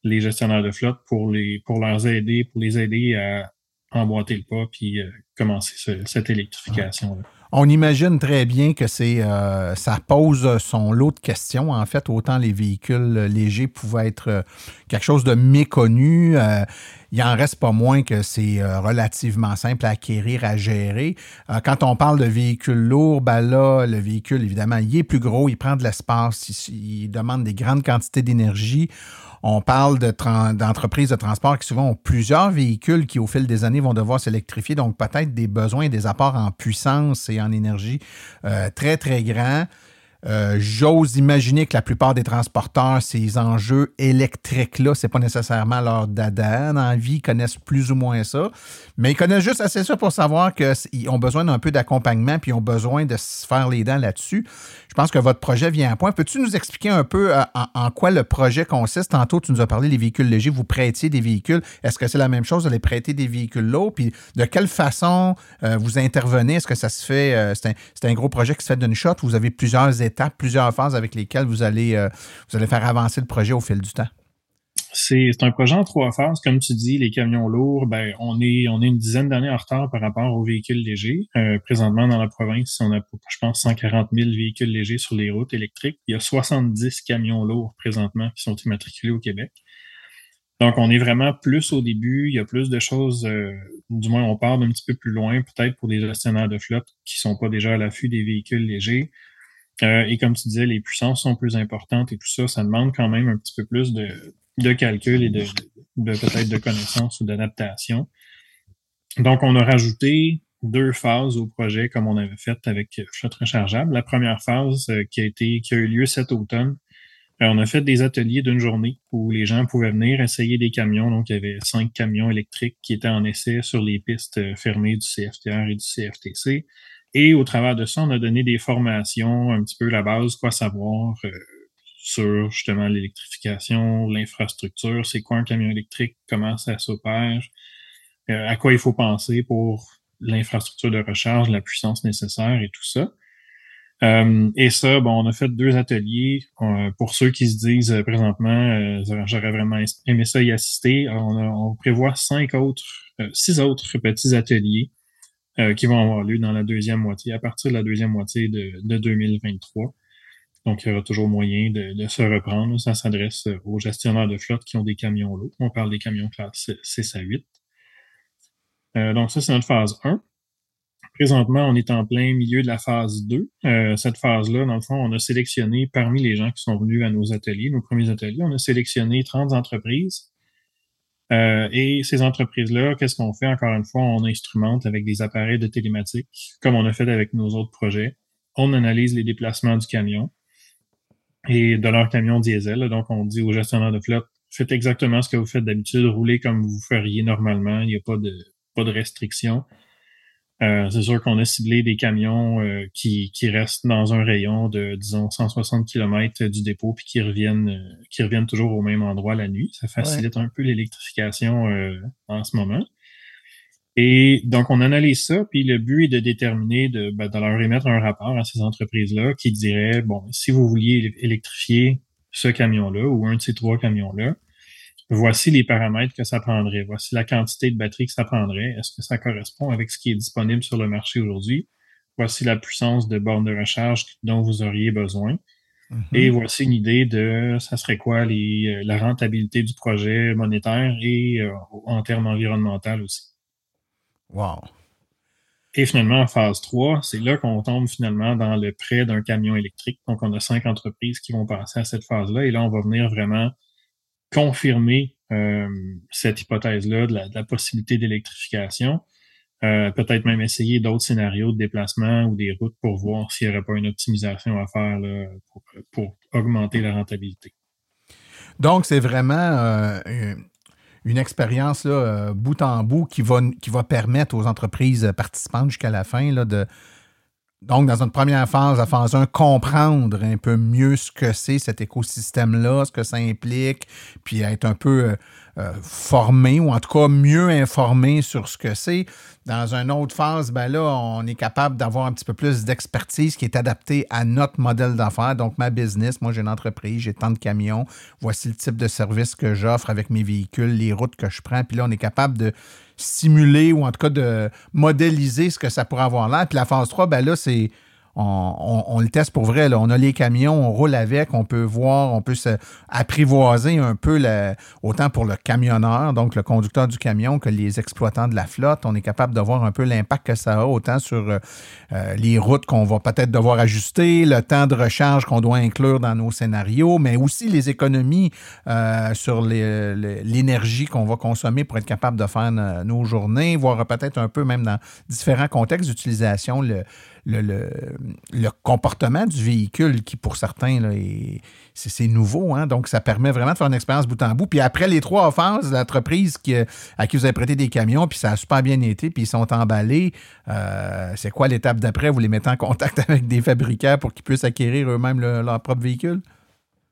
les gestionnaires de flotte pour les aider, à emboîter le pas puis euh, commencer cette électrification-là. On imagine très bien que c'est euh, ça pose son lot de questions. En fait, autant les véhicules légers pouvaient être euh, quelque chose de méconnu. il en reste pas moins que c'est relativement simple à acquérir, à gérer. quand on parle de véhicules lourds, ben là, le véhicule, évidemment, il est plus gros, il prend de l'espace, il demande des grandes quantités d'énergie. On parle d'entreprises de, transport qui souvent ont plusieurs véhicules qui, au fil des années, vont devoir s'électrifier, donc peut-être des besoins, des apports en puissance et en énergie euh, très, très grands. euh, j'ose imaginer que la plupart des transporteurs, ces enjeux électriques-là, c'est pas nécessairement leur dada dans la vie, ils connaissent plus ou moins ça, mais ils connaissent juste assez ça pour savoir qu'ils ont besoin d'un peu d'accompagnement puis ils ont besoin de se faire les dents là-dessus. Je pense que votre projet vient à point. Peux-tu nous expliquer un peu euh, en, quoi le projet consiste? Tantôt, tu nous as parlé des véhicules légers, vous prêtiez des véhicules. Est-ce que c'est la même chose de les prêter des véhicules lourds? Puis de quelle façon euh, vous intervenez? Est-ce que ça se fait, c'est un, gros projet qui se fait d'une shot? Vous avez plusieurs étapes, plusieurs phases avec lesquelles vous allez, euh, vous allez faire avancer le projet au fil du temps? C'est un projet en trois phases. Comme tu dis, les camions lourds, ben, on est, on est une dizaine d'années en retard par rapport aux véhicules légers. Euh, présentement, dans la province, on a, je pense, 140 000 véhicules légers sur les routes électriques. Il y a 70 camions lourds présentement qui sont immatriculés au Québec. Donc, on est vraiment plus au début. Il y a plus de choses, euh, du moins, on part d'un petit peu plus loin, peut-être pour des gestionnaires de flotte qui sont pas déjà à l'affût des véhicules légers. Euh, et comme tu disais, les puissances sont plus importantes et tout ça, ça demande quand même un petit peu plus de, de calcul et de, peut-être de connaissances ou d'adaptation. Donc, on a rajouté deux phases au projet comme on avait fait avec Flotte rechargeable. La première phase euh, qui a été qui a eu lieu cet automne, euh, on a fait des ateliers d'une journée où les gens pouvaient venir essayer des camions. Donc, il y avait cinq camions électriques qui étaient en essai sur les pistes fermées du CFTR et du CFTC. Et au travers de ça, on a donné des formations, un petit peu la base, quoi savoir euh, sur justement l'électrification, l'infrastructure, c'est quoi un camion électrique, comment ça s'opère, euh, à quoi il faut penser pour l'infrastructure de recharge, la puissance nécessaire et tout ça. Euh, et ça, bon, on a fait deux ateliers. pour ceux qui se disent présentement, j'aurais vraiment aimé ça y assister, on, prévoit cinq autres, six autres petits ateliers euh, qui vont avoir lieu dans la deuxième moitié, à partir de la deuxième moitié de 2023. Donc, il y aura toujours moyen de, de se reprendre. Ça s'adresse aux gestionnaires de flotte qui ont des camions lourds. On parle des camions classe 6 à 8. Euh, donc, ça, c'est notre phase 1. Présentement, on est en plein milieu de la phase 2. Euh, cette phase-là, dans le fond, on a sélectionné parmi les gens qui sont venus à nos ateliers, nos premiers ateliers, on a sélectionné 30 entreprises euh, et ces entreprises-là, qu'est-ce qu'on fait? Encore une fois, on instrumente avec des appareils de télématique, comme on a fait avec nos autres projets. On analyse les déplacements du camion et de leur camion diesel. Donc, on dit aux gestionnaires de flotte, faites exactement ce que vous faites d'habitude, roulez comme vous feriez normalement, il n'y a pas de, pas de restrictions. Euh, c'est sûr qu'on a ciblé des camions euh, qui, qui restent dans un rayon de, disons, 160 km du dépôt puis qui reviennent euh, qui reviennent toujours au même endroit la nuit. Ça facilite un peu l'électrification en ce moment. Et donc, on analyse ça, puis le but est de déterminer, de, ben, de leur émettre un rapport à ces entreprises-là qui dirait, bon, si vous vouliez électrifier ce camion-là ou un de ces trois camions-là, voici les paramètres que ça prendrait, voici la quantité de batterie que ça prendrait, est-ce que ça correspond avec ce qui est disponible sur le marché aujourd'hui, voici la puissance de borne de recharge dont vous auriez besoin. Mhm. Et voici une idée de ça serait quoi les, euh, la rentabilité du projet monétaire et euh, en termes environnementaux aussi. Wow. Et finalement, en phase 3, c'est là qu'on tombe finalement dans le prêt d'un camion électrique. Donc, on a cinq entreprises qui vont passer à cette phase-là. Et là, on va venir vraiment confirmer euh, cette hypothèse-là de, la, possibilité d'électrification. Euh, peut-être même essayer d'autres scénarios de déplacement ou des routes pour voir s'il n'y aurait pas une optimisation à faire pour, augmenter la rentabilité. Donc, c'est vraiment euh, une expérience bout en bout qui va, permettre aux entreprises participantes jusqu'à la fin de, donc, dans une première phase, la phase 1, comprendre un peu mieux ce que c'est cet écosystème-là, ce que ça implique, puis être un peu euh, formé, ou en tout cas mieux informé sur ce que c'est. Dans une autre phase, ben là, on est capable d'avoir un petit peu plus d'expertise qui est adaptée à notre modèle d'affaires. Donc, ma business, moi j'ai une entreprise, j'ai tant de camions, voici le type de service que j'offre avec mes véhicules, les routes que je prends, puis là, on est capable de simuler ou en tout cas de modéliser ce que ça pourrait avoir là. Puis la phase 3, ben là, c'est on, le teste pour vrai. On a les camions, on roule avec, on peut voir, on peut apprivoiser un peu, autant pour le camionneur, donc le conducteur du camion, que les exploitants de la flotte. On est capable de voir un peu l'impact que ça a, autant sur euh, euh, les routes qu'on va peut-être devoir ajuster, le temps de recharge qu'on doit inclure dans nos scénarios, mais aussi les économies euh, sur l'énergie qu'on va consommer pour être capable de faire nos journées, voire peut-être un peu même dans différents contextes d'utilisation, le, comportement du véhicule qui, pour certains, c'est, nouveau. Hein? Donc, ça permet vraiment de faire une expérience bout en bout. Puis après les trois phases, l'entreprise qui, à qui vous avez prêté des camions, puis ça a super bien été, puis ils sont emballés, euh, c'est quoi l'étape d'après? Vous les mettez en contact *laughs* avec des fabricants pour qu'ils puissent acquérir eux-mêmes leur propre véhicule?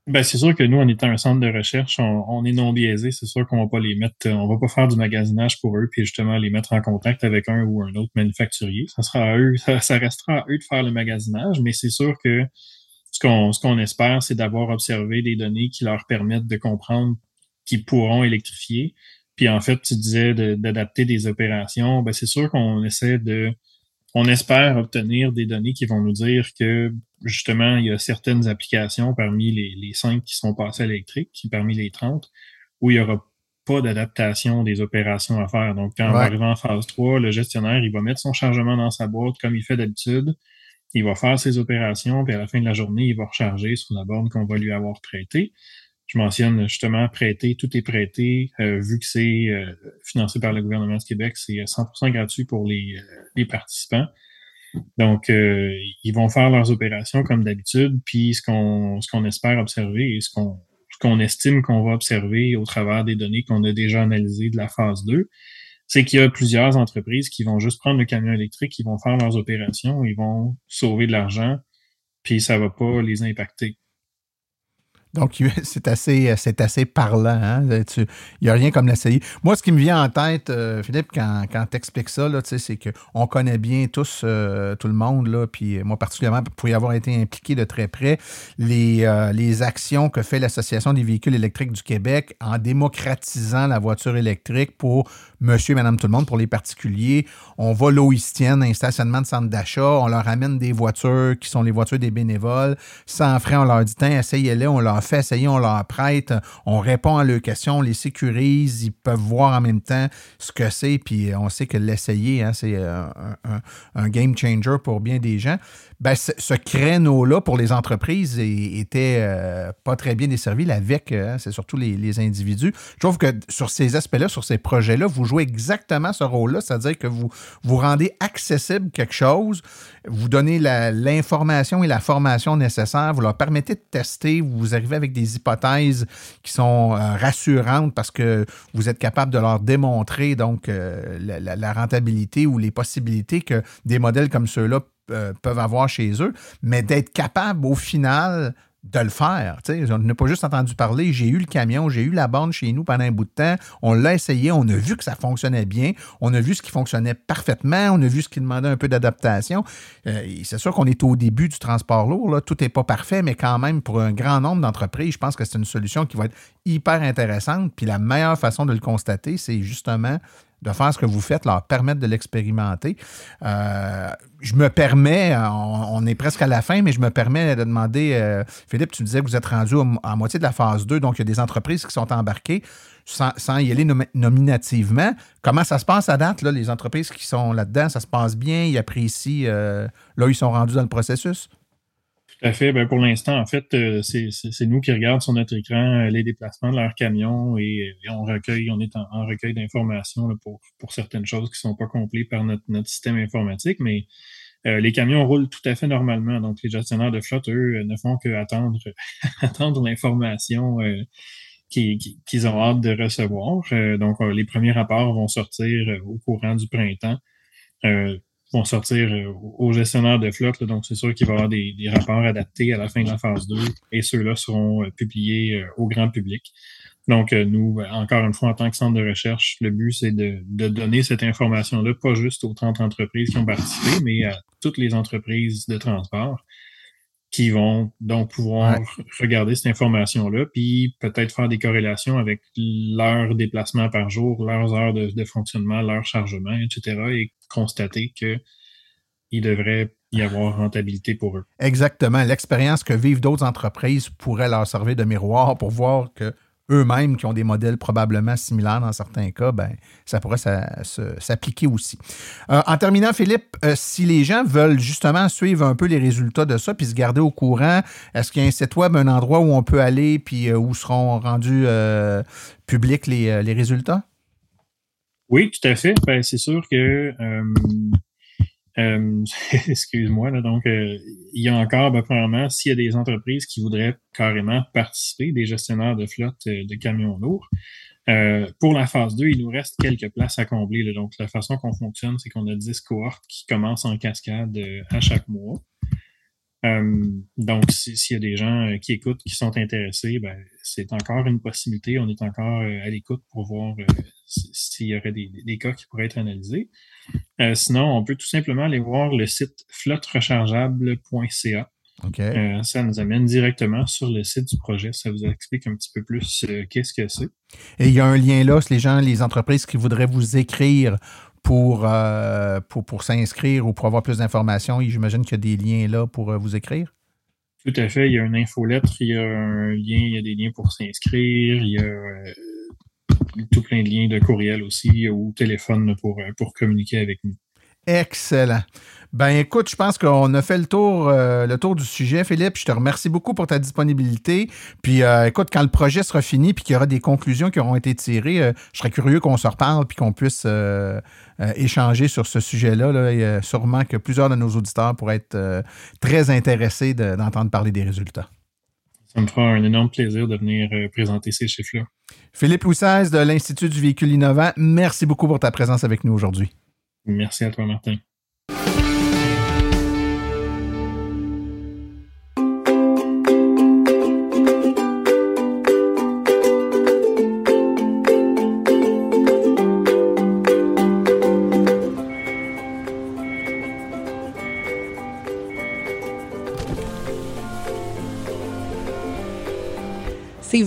Ben, c'est sûr que nous, en étant un centre de recherche, on, est non biaisé. C'est sûr qu'on va pas les mettre, on va pas faire du magasinage pour eux, puis justement les mettre en contact avec un ou un autre manufacturier. Ça sera à eux, *laughs* ça, restera à eux de faire le magasinage, mais c'est sûr que ce qu'on ce qu'on espère, c'est d'avoir observé des données qui leur permettent de comprendre qu'ils pourront électrifier. Puis en fait, tu disais d'adapter des opérations. Ben, c'est sûr qu'on essaie de on espère obtenir des données qui vont nous dire que justement, il y a certaines applications parmi les, les 5 qui sont passées à l'électrique, parmi les 30, où il n'y aura pas d'adaptation des opérations à faire. Donc, quand on va arriver en phase 3, le gestionnaire, il va mettre son chargement dans sa boîte comme il fait d'habitude. Il va faire ses opérations, puis à la fin de la journée, il va recharger sur la borne qu'on va lui avoir prêtée. Je mentionne justement prêter, tout est prêté, euh, vu que c'est euh, financé par le gouvernement du Québec, c'est 100% gratuit pour les, euh, les participants. Donc, ils vont faire leurs opérations comme d'habitude, puis ce qu'on ce qu'on espère observer et ce qu'on ce qu'on estime qu'on va observer au travers des données qu'on a déjà analysées de la phase 2, c'est qu'il y a plusieurs entreprises qui vont juste prendre le camion électrique, qui vont faire leurs opérations, ils vont sauver de l'argent, puis ça va pas les impacter. Donc, *laughs* c'est assez, c'est assez parlant. Hein? Il n'y a rien comme l'essayer. Moi, ce qui me vient en tête, euh, Philippe, quand, quand tu expliques ça, c'est qu'on connaît bien tous, euh, tout le monde, là, puis moi particulièrement, pour y avoir été impliqué de très près, les, euh, les actions que fait l'Association des véhicules électriques du Québec en démocratisant la voiture électrique pour monsieur et madame tout le monde, pour les particuliers. On va ils un stationnement de centre d'achat, on leur amène des voitures qui sont les voitures des bénévoles. Sans frais, on leur dit, tiens, essayez-les, on leur fait essayer, on leur prête, on répond à leurs questions, on les sécurise, ils peuvent voir en même temps ce que c'est, puis on sait que l'essayer, hein, c'est euh, un, game changer pour bien des gens. Ben, ce, créneau-là pour les entreprises était euh, pas très bien desservi. Avec, hein, c'est surtout les, les, individus. Je trouve que sur ces aspects-là, sur ces projets-là, vous jouez exactement ce rôle-là, c'est-à-dire que vous, vous rendez accessible quelque chose, vous donnez l'information et la formation nécessaire, vous leur permettez de tester, vous arrivez avec des hypothèses qui sont euh, rassurantes parce que vous êtes capable de leur démontrer donc euh, la, rentabilité ou les possibilités que des modèles comme ceux-là euh, peuvent avoir chez eux, mais d'être capable au final de le faire. On n'a pas juste entendu parler, j'ai eu le camion, j'ai eu la bande chez nous pendant un bout de temps, on l'a essayé, on a vu que ça fonctionnait bien, on a vu ce qui fonctionnait parfaitement, on a vu ce qui demandait un peu d'adaptation. Euh, c'est sûr qu'on est au début du transport lourd, tout n'est pas parfait, mais quand même, pour un grand nombre d'entreprises, je pense que c'est une solution qui va être hyper intéressante. Puis la meilleure façon de le constater, c'est justement de faire ce que vous faites, leur permettre de l'expérimenter. Euh, je me permets, on, est presque à la fin, mais je me permets de demander, euh, Philippe, tu disais que vous êtes rendu à moitié de la phase 2, donc il y a des entreprises qui sont embarquées sans, y aller nominativement. Comment ça se passe à date, là, les entreprises qui sont là-dedans, ça se passe bien, ils apprécient, euh, là, ils sont rendus dans le processus? Tout à fait. Ben, pour l'instant, en fait, euh, c'est nous qui regardons sur notre écran euh, les déplacements de leurs camions et, on recueille, on est en, recueil d'informations pour, certaines choses qui sont pas complètes par notre, système informatique, mais euh, les camions roulent tout à fait normalement. Donc, les gestionnaires de flotte, eux, ne font que attendre, *laughs* attendre l'information qu'ils ont hâte de recevoir. donc, les premiers rapports vont sortir au courant du printemps sortir euh, aux gestionnaires de flotte. donc, c'est sûr qu'il va y avoir des, rapports adaptés à la fin de la phase 2 et ceux-là seront euh, publiés euh, au grand public. Donc, nous, encore une fois, en tant que centre de recherche, le but, c'est de, donner cette information-là, pas juste aux 30 entreprises qui ont participé, mais à toutes les entreprises de transport qui vont donc pouvoir regarder cette information-là, puis peut-être faire des corrélations avec leurs déplacements par jour, leurs heures de, de fonctionnement, leur chargement, etc., et constater qu'il devrait y avoir rentabilité pour eux. Exactement. L'expérience que vivent d'autres entreprises pourrait leur servir de miroir pour voir que eux-mêmes qui ont des modèles probablement similaires dans certains cas, ben, ça pourrait s'appliquer aussi. Euh, en terminant, Philippe, euh, si les gens veulent justement suivre un peu les résultats de ça puis se garder au courant, est-ce qu'il y a un site web, un endroit où on peut aller puis euh, où seront rendus publics les, les, résultats? Oui, tout à fait. Ben, c'est sûr que Euh, *laughs* excuse-moi, là, donc il y a encore, ben, premièrement, s'il y a des entreprises qui voudraient carrément participer, des gestionnaires de flotte de camions lourds, pour la phase 2, il nous reste quelques places à combler. Donc, la façon qu'on fonctionne, c'est qu'on a 10 cohortes qui commencent en cascade à chaque mois. Euh, donc, s'il y a des gens euh, qui écoutent, qui sont intéressés, ben, c'est encore une possibilité. On est encore euh, à l'écoute pour voir s'il y aurait des, cas qui pourraient être analysés. Sinon, on peut tout simplement aller voir le site flotterechargeable.ca. ça nous amène directement sur le site du projet. Ça vous explique un petit peu plus qu'est-ce que c'est. Et il y a un lien là, si les gens, les entreprises qui voudraient vous écrire euh, pour, pour, s'inscrire ou pour avoir plus d'informations, j'imagine qu'il y a des liens là pour euh, vous écrire? Tout à fait. Il y a une infolettre, il y a un lien, il y a des liens pour s'inscrire, il y a euh, tout plein de liens de courriel aussi ou téléphone pour, pour communiquer avec nous. Excellent. Ben écoute, je pense qu'on a fait le tour, euh, le tour du sujet, Philippe. Je te remercie beaucoup pour ta disponibilité. Puis euh, écoute, quand le projet sera fini puis qu'il y aura des conclusions qui auront été tirées, euh, je serais curieux qu'on se reparle puis qu'on puisse échanger sur ce sujet-là. Là. sûrement que plusieurs de nos auditeurs pourraient être très intéressés d'entendre parler des résultats. Ça me fera un énorme plaisir de venir présenter ces chiffres-là. Philippe Loussès de l'Institut du véhicule innovant, merci beaucoup pour ta présence avec nous aujourd'hui. Merci à toi, Martin.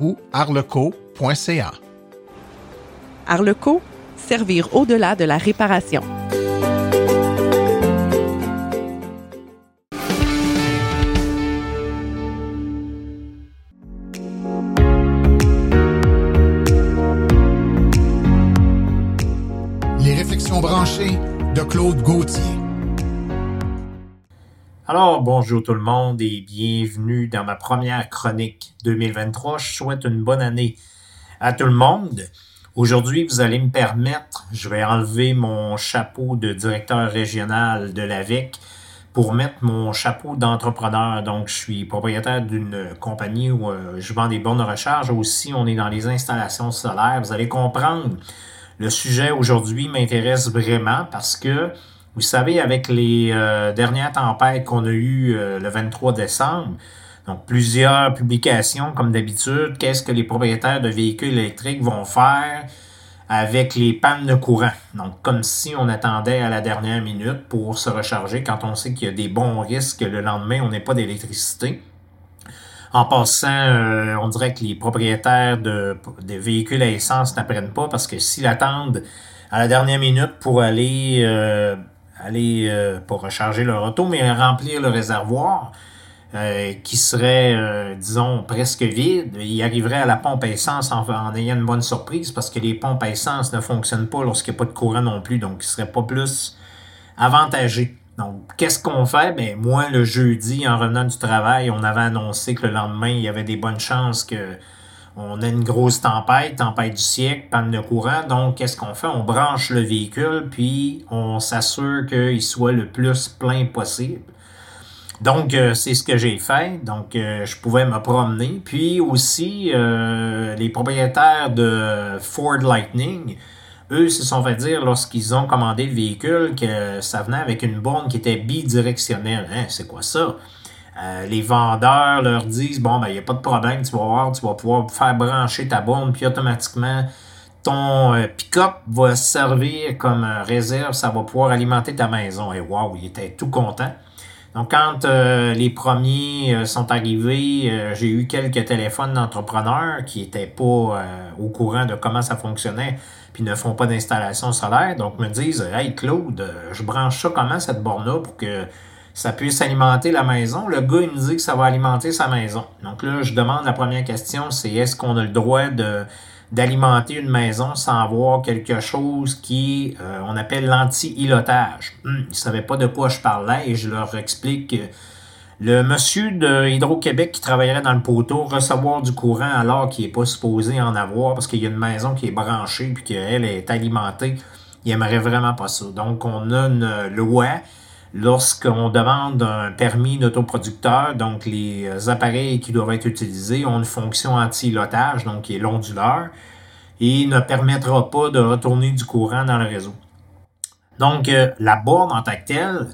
ou arleco.ca. Arleco, servir au-delà de la réparation. Les réflexions branchées de Claude Gauthier. Alors, bonjour tout le monde et bienvenue dans ma première chronique 2023. Je souhaite une bonne année à tout le monde. Aujourd'hui, vous allez me permettre, je vais enlever mon chapeau de directeur régional de l'AVEC pour mettre mon chapeau d'entrepreneur. Donc, je suis propriétaire d'une compagnie où euh, je vends des bornes de recharge. Aussi, on est dans les installations solaires. Vous allez comprendre, le sujet aujourd'hui m'intéresse vraiment parce que, vous savez, avec les euh, dernières tempêtes qu'on a eues euh, le 23 décembre, donc, plusieurs publications, comme d'habitude. Qu'est-ce que les propriétaires de véhicules électriques vont faire avec les pannes de courant? Donc, comme si on attendait à la dernière minute pour se recharger quand on sait qu'il y a des bons risques le lendemain, on n'est pas d'électricité. En passant, euh, on dirait que les propriétaires de, véhicules à essence n'apprennent pas parce que s'ils attendent à la dernière minute pour aller, aller euh, pour recharger leur auto, mais remplir le réservoir, euh, qui serait, euh, disons, presque vide, il arriverait à la pompe à essence en, ayant une bonne surprise parce que les pompes à essence ne fonctionnent pas lorsqu'il n'y a pas de courant non plus, donc il serait pas plus avantagé. Donc, qu'est-ce qu'on fait? Ben, moi, le jeudi, en revenant du travail, on avait annoncé que le lendemain, il y avait des bonnes chances que on ait une grosse tempête, tempête du siècle, panne de courant. Donc, qu'est-ce qu'on fait? On branche le véhicule, puis on s'assure qu'il soit le plus plein possible. Donc, euh, c'est ce que j'ai fait. Donc, euh, je pouvais me promener. Puis aussi, euh, les propriétaires de Ford Lightning, eux se sont fait dire lorsqu'ils ont commandé le véhicule que ça venait avec une borne qui était bidirectionnelle. Hein, c'est quoi ça? Euh, les vendeurs leur disent bon ben il n'y a pas de problème, tu vas voir, tu vas pouvoir faire brancher ta borne, puis automatiquement ton euh, pick-up va servir comme réserve, ça va pouvoir alimenter ta maison. Et waouh, il était tout content. Donc, quand euh, les premiers euh, sont arrivés, euh, j'ai eu quelques téléphones d'entrepreneurs qui n'étaient pas au courant de comment ça fonctionnait, puis ne font pas d'installation solaire. Donc, me disent Hey Claude, je branche ça comment cette borne-là pour que ça puisse alimenter la maison. Le gars, il me dit que ça va alimenter sa maison. Donc là, je demande la première question, c'est est-ce qu'on a le droit de d'alimenter une maison sans avoir quelque chose qui, euh, on appelle l'anti-ilotage? Hmm, ils ne savaient pas de quoi je parlais et je leur explique que le monsieur de Hydro-Québec qui travaillerait dans le poteau recevoir du courant alors qu'il n'est pas supposé en avoir parce qu'il y a une maison qui est branchée puis qu'elle est alimentée, il aimerait vraiment pas ça. Donc, on a une loi lorsqu'on demande un permis d'autoproducteur, donc les appareils qui doivent être utilisés ont une fonction anti-lotage, donc qui est l'onduleur, et ne permettra pas de retourner du courant dans le réseau. Donc, euh, la borne en tant que telle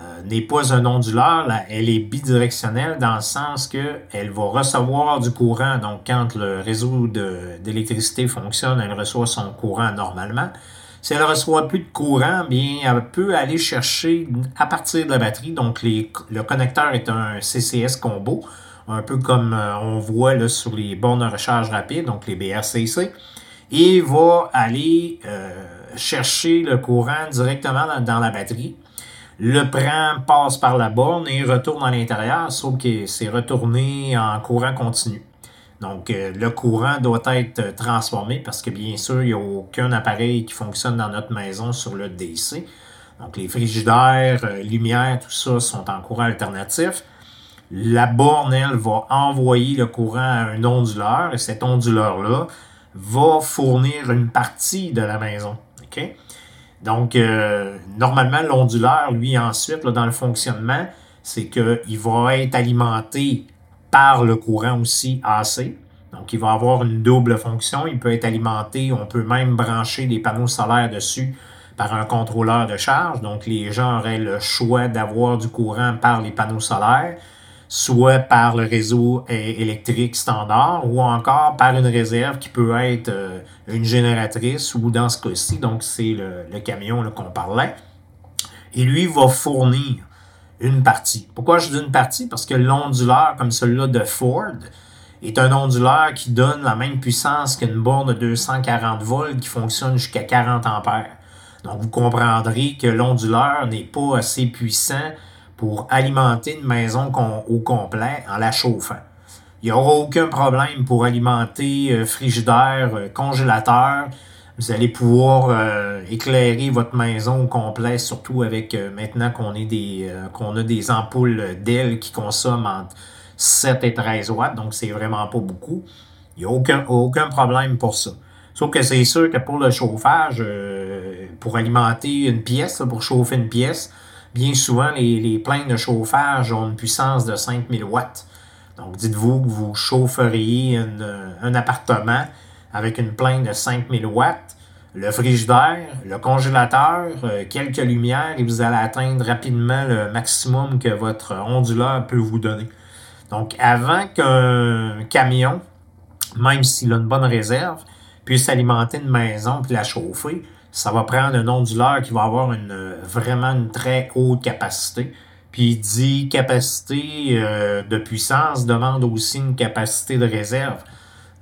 euh, n'est pas un onduleur, elle est bidirectionnelle dans le sens qu'elle va recevoir du courant. Donc, quand le réseau d'électricité fonctionne, elle reçoit son courant normalement. Si elle reçoit plus de courant, bien, elle peut aller chercher à partir de la batterie. Donc, le connecteur est un CCS combo, un peu comme euh, on voit là, sur les bornes de recharge rapide, donc les BRCC. Et va aller euh, chercher le courant directement dans, la batterie. Le prend, passe par la borne et retourne à l'intérieur, sauf que c'est retourné en courant continu. Donc, euh, le courant doit être euh, transformé parce que bien sûr, il n'y a aucun appareil qui fonctionne dans notre maison sur le DC. Donc, les frigidaires, euh, lumière, tout ça sont en courant alternatif. La borne, elle, va envoyer le courant à un onduleur et cet onduleur-là va fournir une partie de la maison. Donc, normalement, l'onduleur, lui, ensuite, dans le fonctionnement, c'est qu'il va être alimenté par le courant aussi AC. Donc, il va avoir une double fonction. Il peut être alimenté, on peut même brancher des panneaux solaires dessus par un contrôleur de charge. Donc, les gens auraient le choix d'avoir du courant par les panneaux solaires, soit par le réseau électrique standard, ou encore par une réserve qui peut être euh, une génératrice, ou dans ce cas-ci, donc c'est le, camion qu'on parlait. Et lui va fournir une partie. Pourquoi je dis une partie? Parce que l'onduleur comme celui-là de Ford est un onduleur qui donne la même puissance qu'une borne de 240 volts qui fonctionne jusqu'à 40 ampères. Donc vous comprendrez que l'onduleur n'est pas assez puissant pour alimenter une maison au complet en la chauffant. Il n'y aura aucun problème pour alimenter euh, frigidaire, euh, congélateur, vous allez pouvoir euh, éclairer votre maison au complet, surtout avec euh, maintenant qu'on est des euh, qu'on a des ampoules d'ailes qui consomment entre 7 et 13 watts, donc c'est vraiment pas beaucoup. Il n'y a aucun, problème pour ça. Sauf que c'est sûr que pour le chauffage, pour alimenter une pièce, pour chauffer une pièce, bien souvent les, les plaintes de chauffage ont une puissance de 5000 watts. Donc dites-vous que vous chaufferiez un appartement avec une plainte de 5000 watts, le frigidaire, le congélateur, euh, quelques lumières et vous allez atteindre rapidement le maximum que votre onduleur peut vous donner. Donc avant qu'un camion, même s'il a une bonne réserve, puisse alimenter une maison puis la chauffer, ça va prendre un onduleur qui va avoir une, vraiment une très haute capacité. Puis dit capacité euh, de puissance demande aussi une capacité de réserve.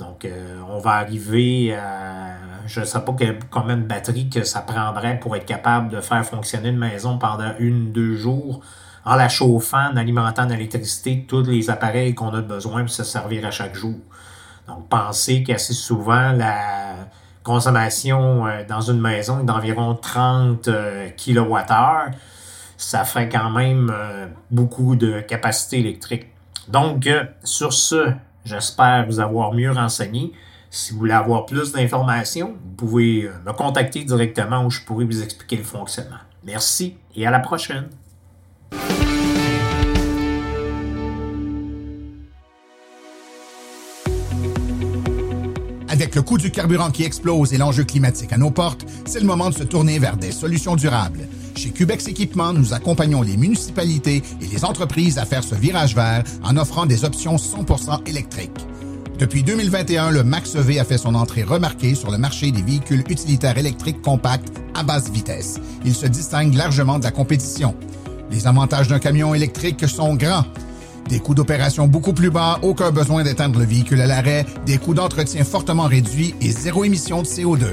Donc, euh, on va arriver à, je ne sais pas combien de batteries que ça prendrait pour être capable de faire fonctionner une maison pendant une, deux jours en la chauffant, en alimentant d'électricité tous les appareils qu'on a besoin pour se servir à chaque jour. Donc, pensez qu'assez souvent, la consommation euh, dans une maison d'environ 30 kWh. Ça fait quand même euh, beaucoup de capacité électrique. Donc, sur ce, J'espère vous avoir mieux renseigné. Si vous voulez avoir plus d'informations, vous pouvez euh, me contacter directement où je pourrai vous expliquer le fonctionnement. Merci et à la prochaine. Avec le coût du carburant qui explose et l'enjeu climatique à nos portes, c'est le moment de se tourner vers des solutions durables. Chez Cubex Équipement, nous accompagnons les municipalités et les entreprises à faire ce virage vert en offrant des options 100% électriques. Depuis 2021, le Max EV a fait son entrée remarquée sur le marché des véhicules utilitaires électriques compacts à basse vitesse. Il se distingue largement de la compétition. Les avantages d'un camion électrique sont grands. Des coûts d'opération beaucoup plus bas, aucun besoin d'éteindre le véhicule à l'arrêt, des coûts d'entretien fortement réduits et zéro émission de CO2.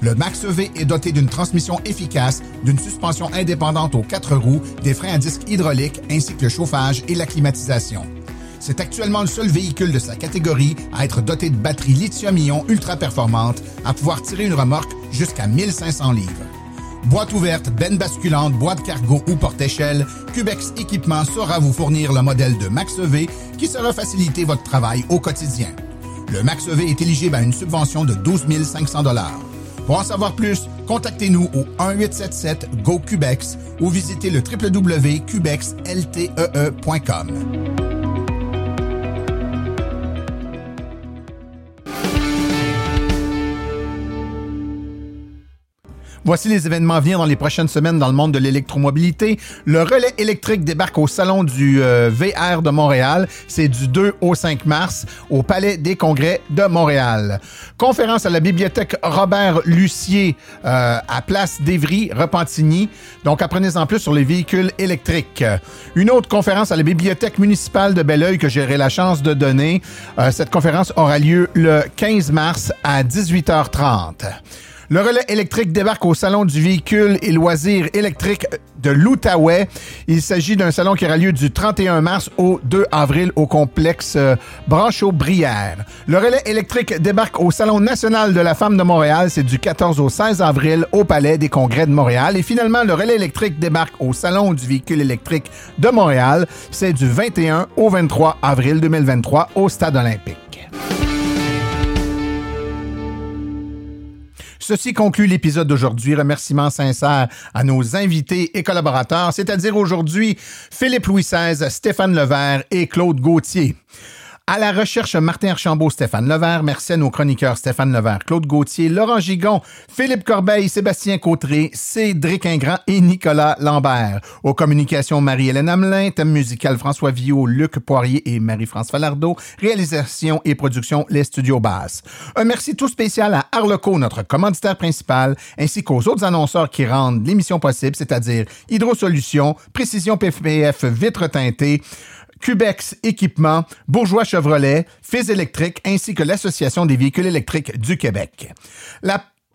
Le Max EV est doté d'une transmission efficace, d'une suspension indépendante aux quatre roues, des freins à disque hydrauliques ainsi que le chauffage et la climatisation. C'est actuellement le seul véhicule de sa catégorie à être doté de batteries lithium-ion ultra performantes à pouvoir tirer une remorque jusqu'à 1500 livres. Boîte ouverte, benne basculante, boîte cargo ou porte-échelle, Cubex Équipement saura vous fournir le modèle de Max EV qui sera faciliter votre travail au quotidien. Le Max EV est éligible à une subvention de 12 500 Pour en savoir plus, contactez-nous au 1-877-GO-CUBEX ou visitez le www.cubexltee.com. Voici les événements à venir dans les prochaines semaines dans le monde de l'électromobilité. Le relais électrique débarque au Salon du euh, VR de Montréal. C'est du 2 au 5 mars au Palais des Congrès de Montréal. Conférence à la bibliothèque Robert Lucier euh, à Place d'Evry, Repentigny. Donc, apprenez-en plus sur les véhicules électriques. Une autre conférence à la bibliothèque municipale de Belleuil que j'aurai la chance de donner. Euh, cette conférence aura lieu le 15 mars à 18h30. Le relais électrique débarque au Salon du véhicule et loisirs électriques de l'Outaouais. Il s'agit d'un salon qui aura lieu du 31 mars au 2 avril au complexe euh, Branchot-Brière. Le relais électrique débarque au Salon national de la femme de Montréal. C'est du 14 au 16 avril au Palais des congrès de Montréal. Et finalement, le relais électrique débarque au Salon du véhicule électrique de Montréal. C'est du 21 au 23 avril 2023 au Stade olympique. Ceci conclut l'épisode d'aujourd'hui. Remerciements sincères à nos invités et collaborateurs, c'est-à-dire aujourd'hui Philippe Louis XVI, Stéphane Levert et Claude Gauthier. À la recherche, Martin Archambault, Stéphane Levert. Merci à nos chroniqueurs Stéphane Levert, Claude Gauthier, Laurent Gigon, Philippe Corbeil, Sébastien Côtré, Cédric Ingrand et Nicolas Lambert. Aux communications, Marie-Hélène Hamelin, thème musical François Villot, Luc Poirier et Marie-France Falardeau. Réalisation et production, les studios basses. Un merci tout spécial à Arleco, notre commanditaire principal, ainsi qu'aux autres annonceurs qui rendent l'émission possible, c'est-à-dire Hydro Solutions, Précision PPF, Vitre teintée, Cubex Équipement, Bourgeois Chevrolet, Fils électrique ainsi que l'Association des véhicules électriques du Québec.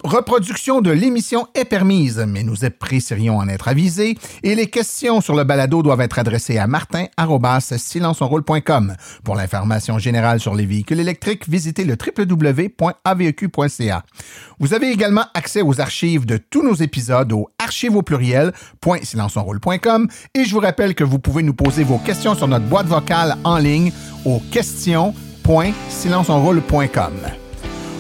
Reproduction de l'émission est permise, mais nous apprécierions en être avisés et les questions sur le balado doivent être adressées à martin.silenceonroule.com. Pour l'information générale sur les véhicules électriques, visitez le www.aveq.ca. Vous avez également accès aux archives de tous nos épisodes au archive et je vous rappelle que vous pouvez nous poser vos questions sur notre boîte vocale en ligne au questions.silenceonroule.com.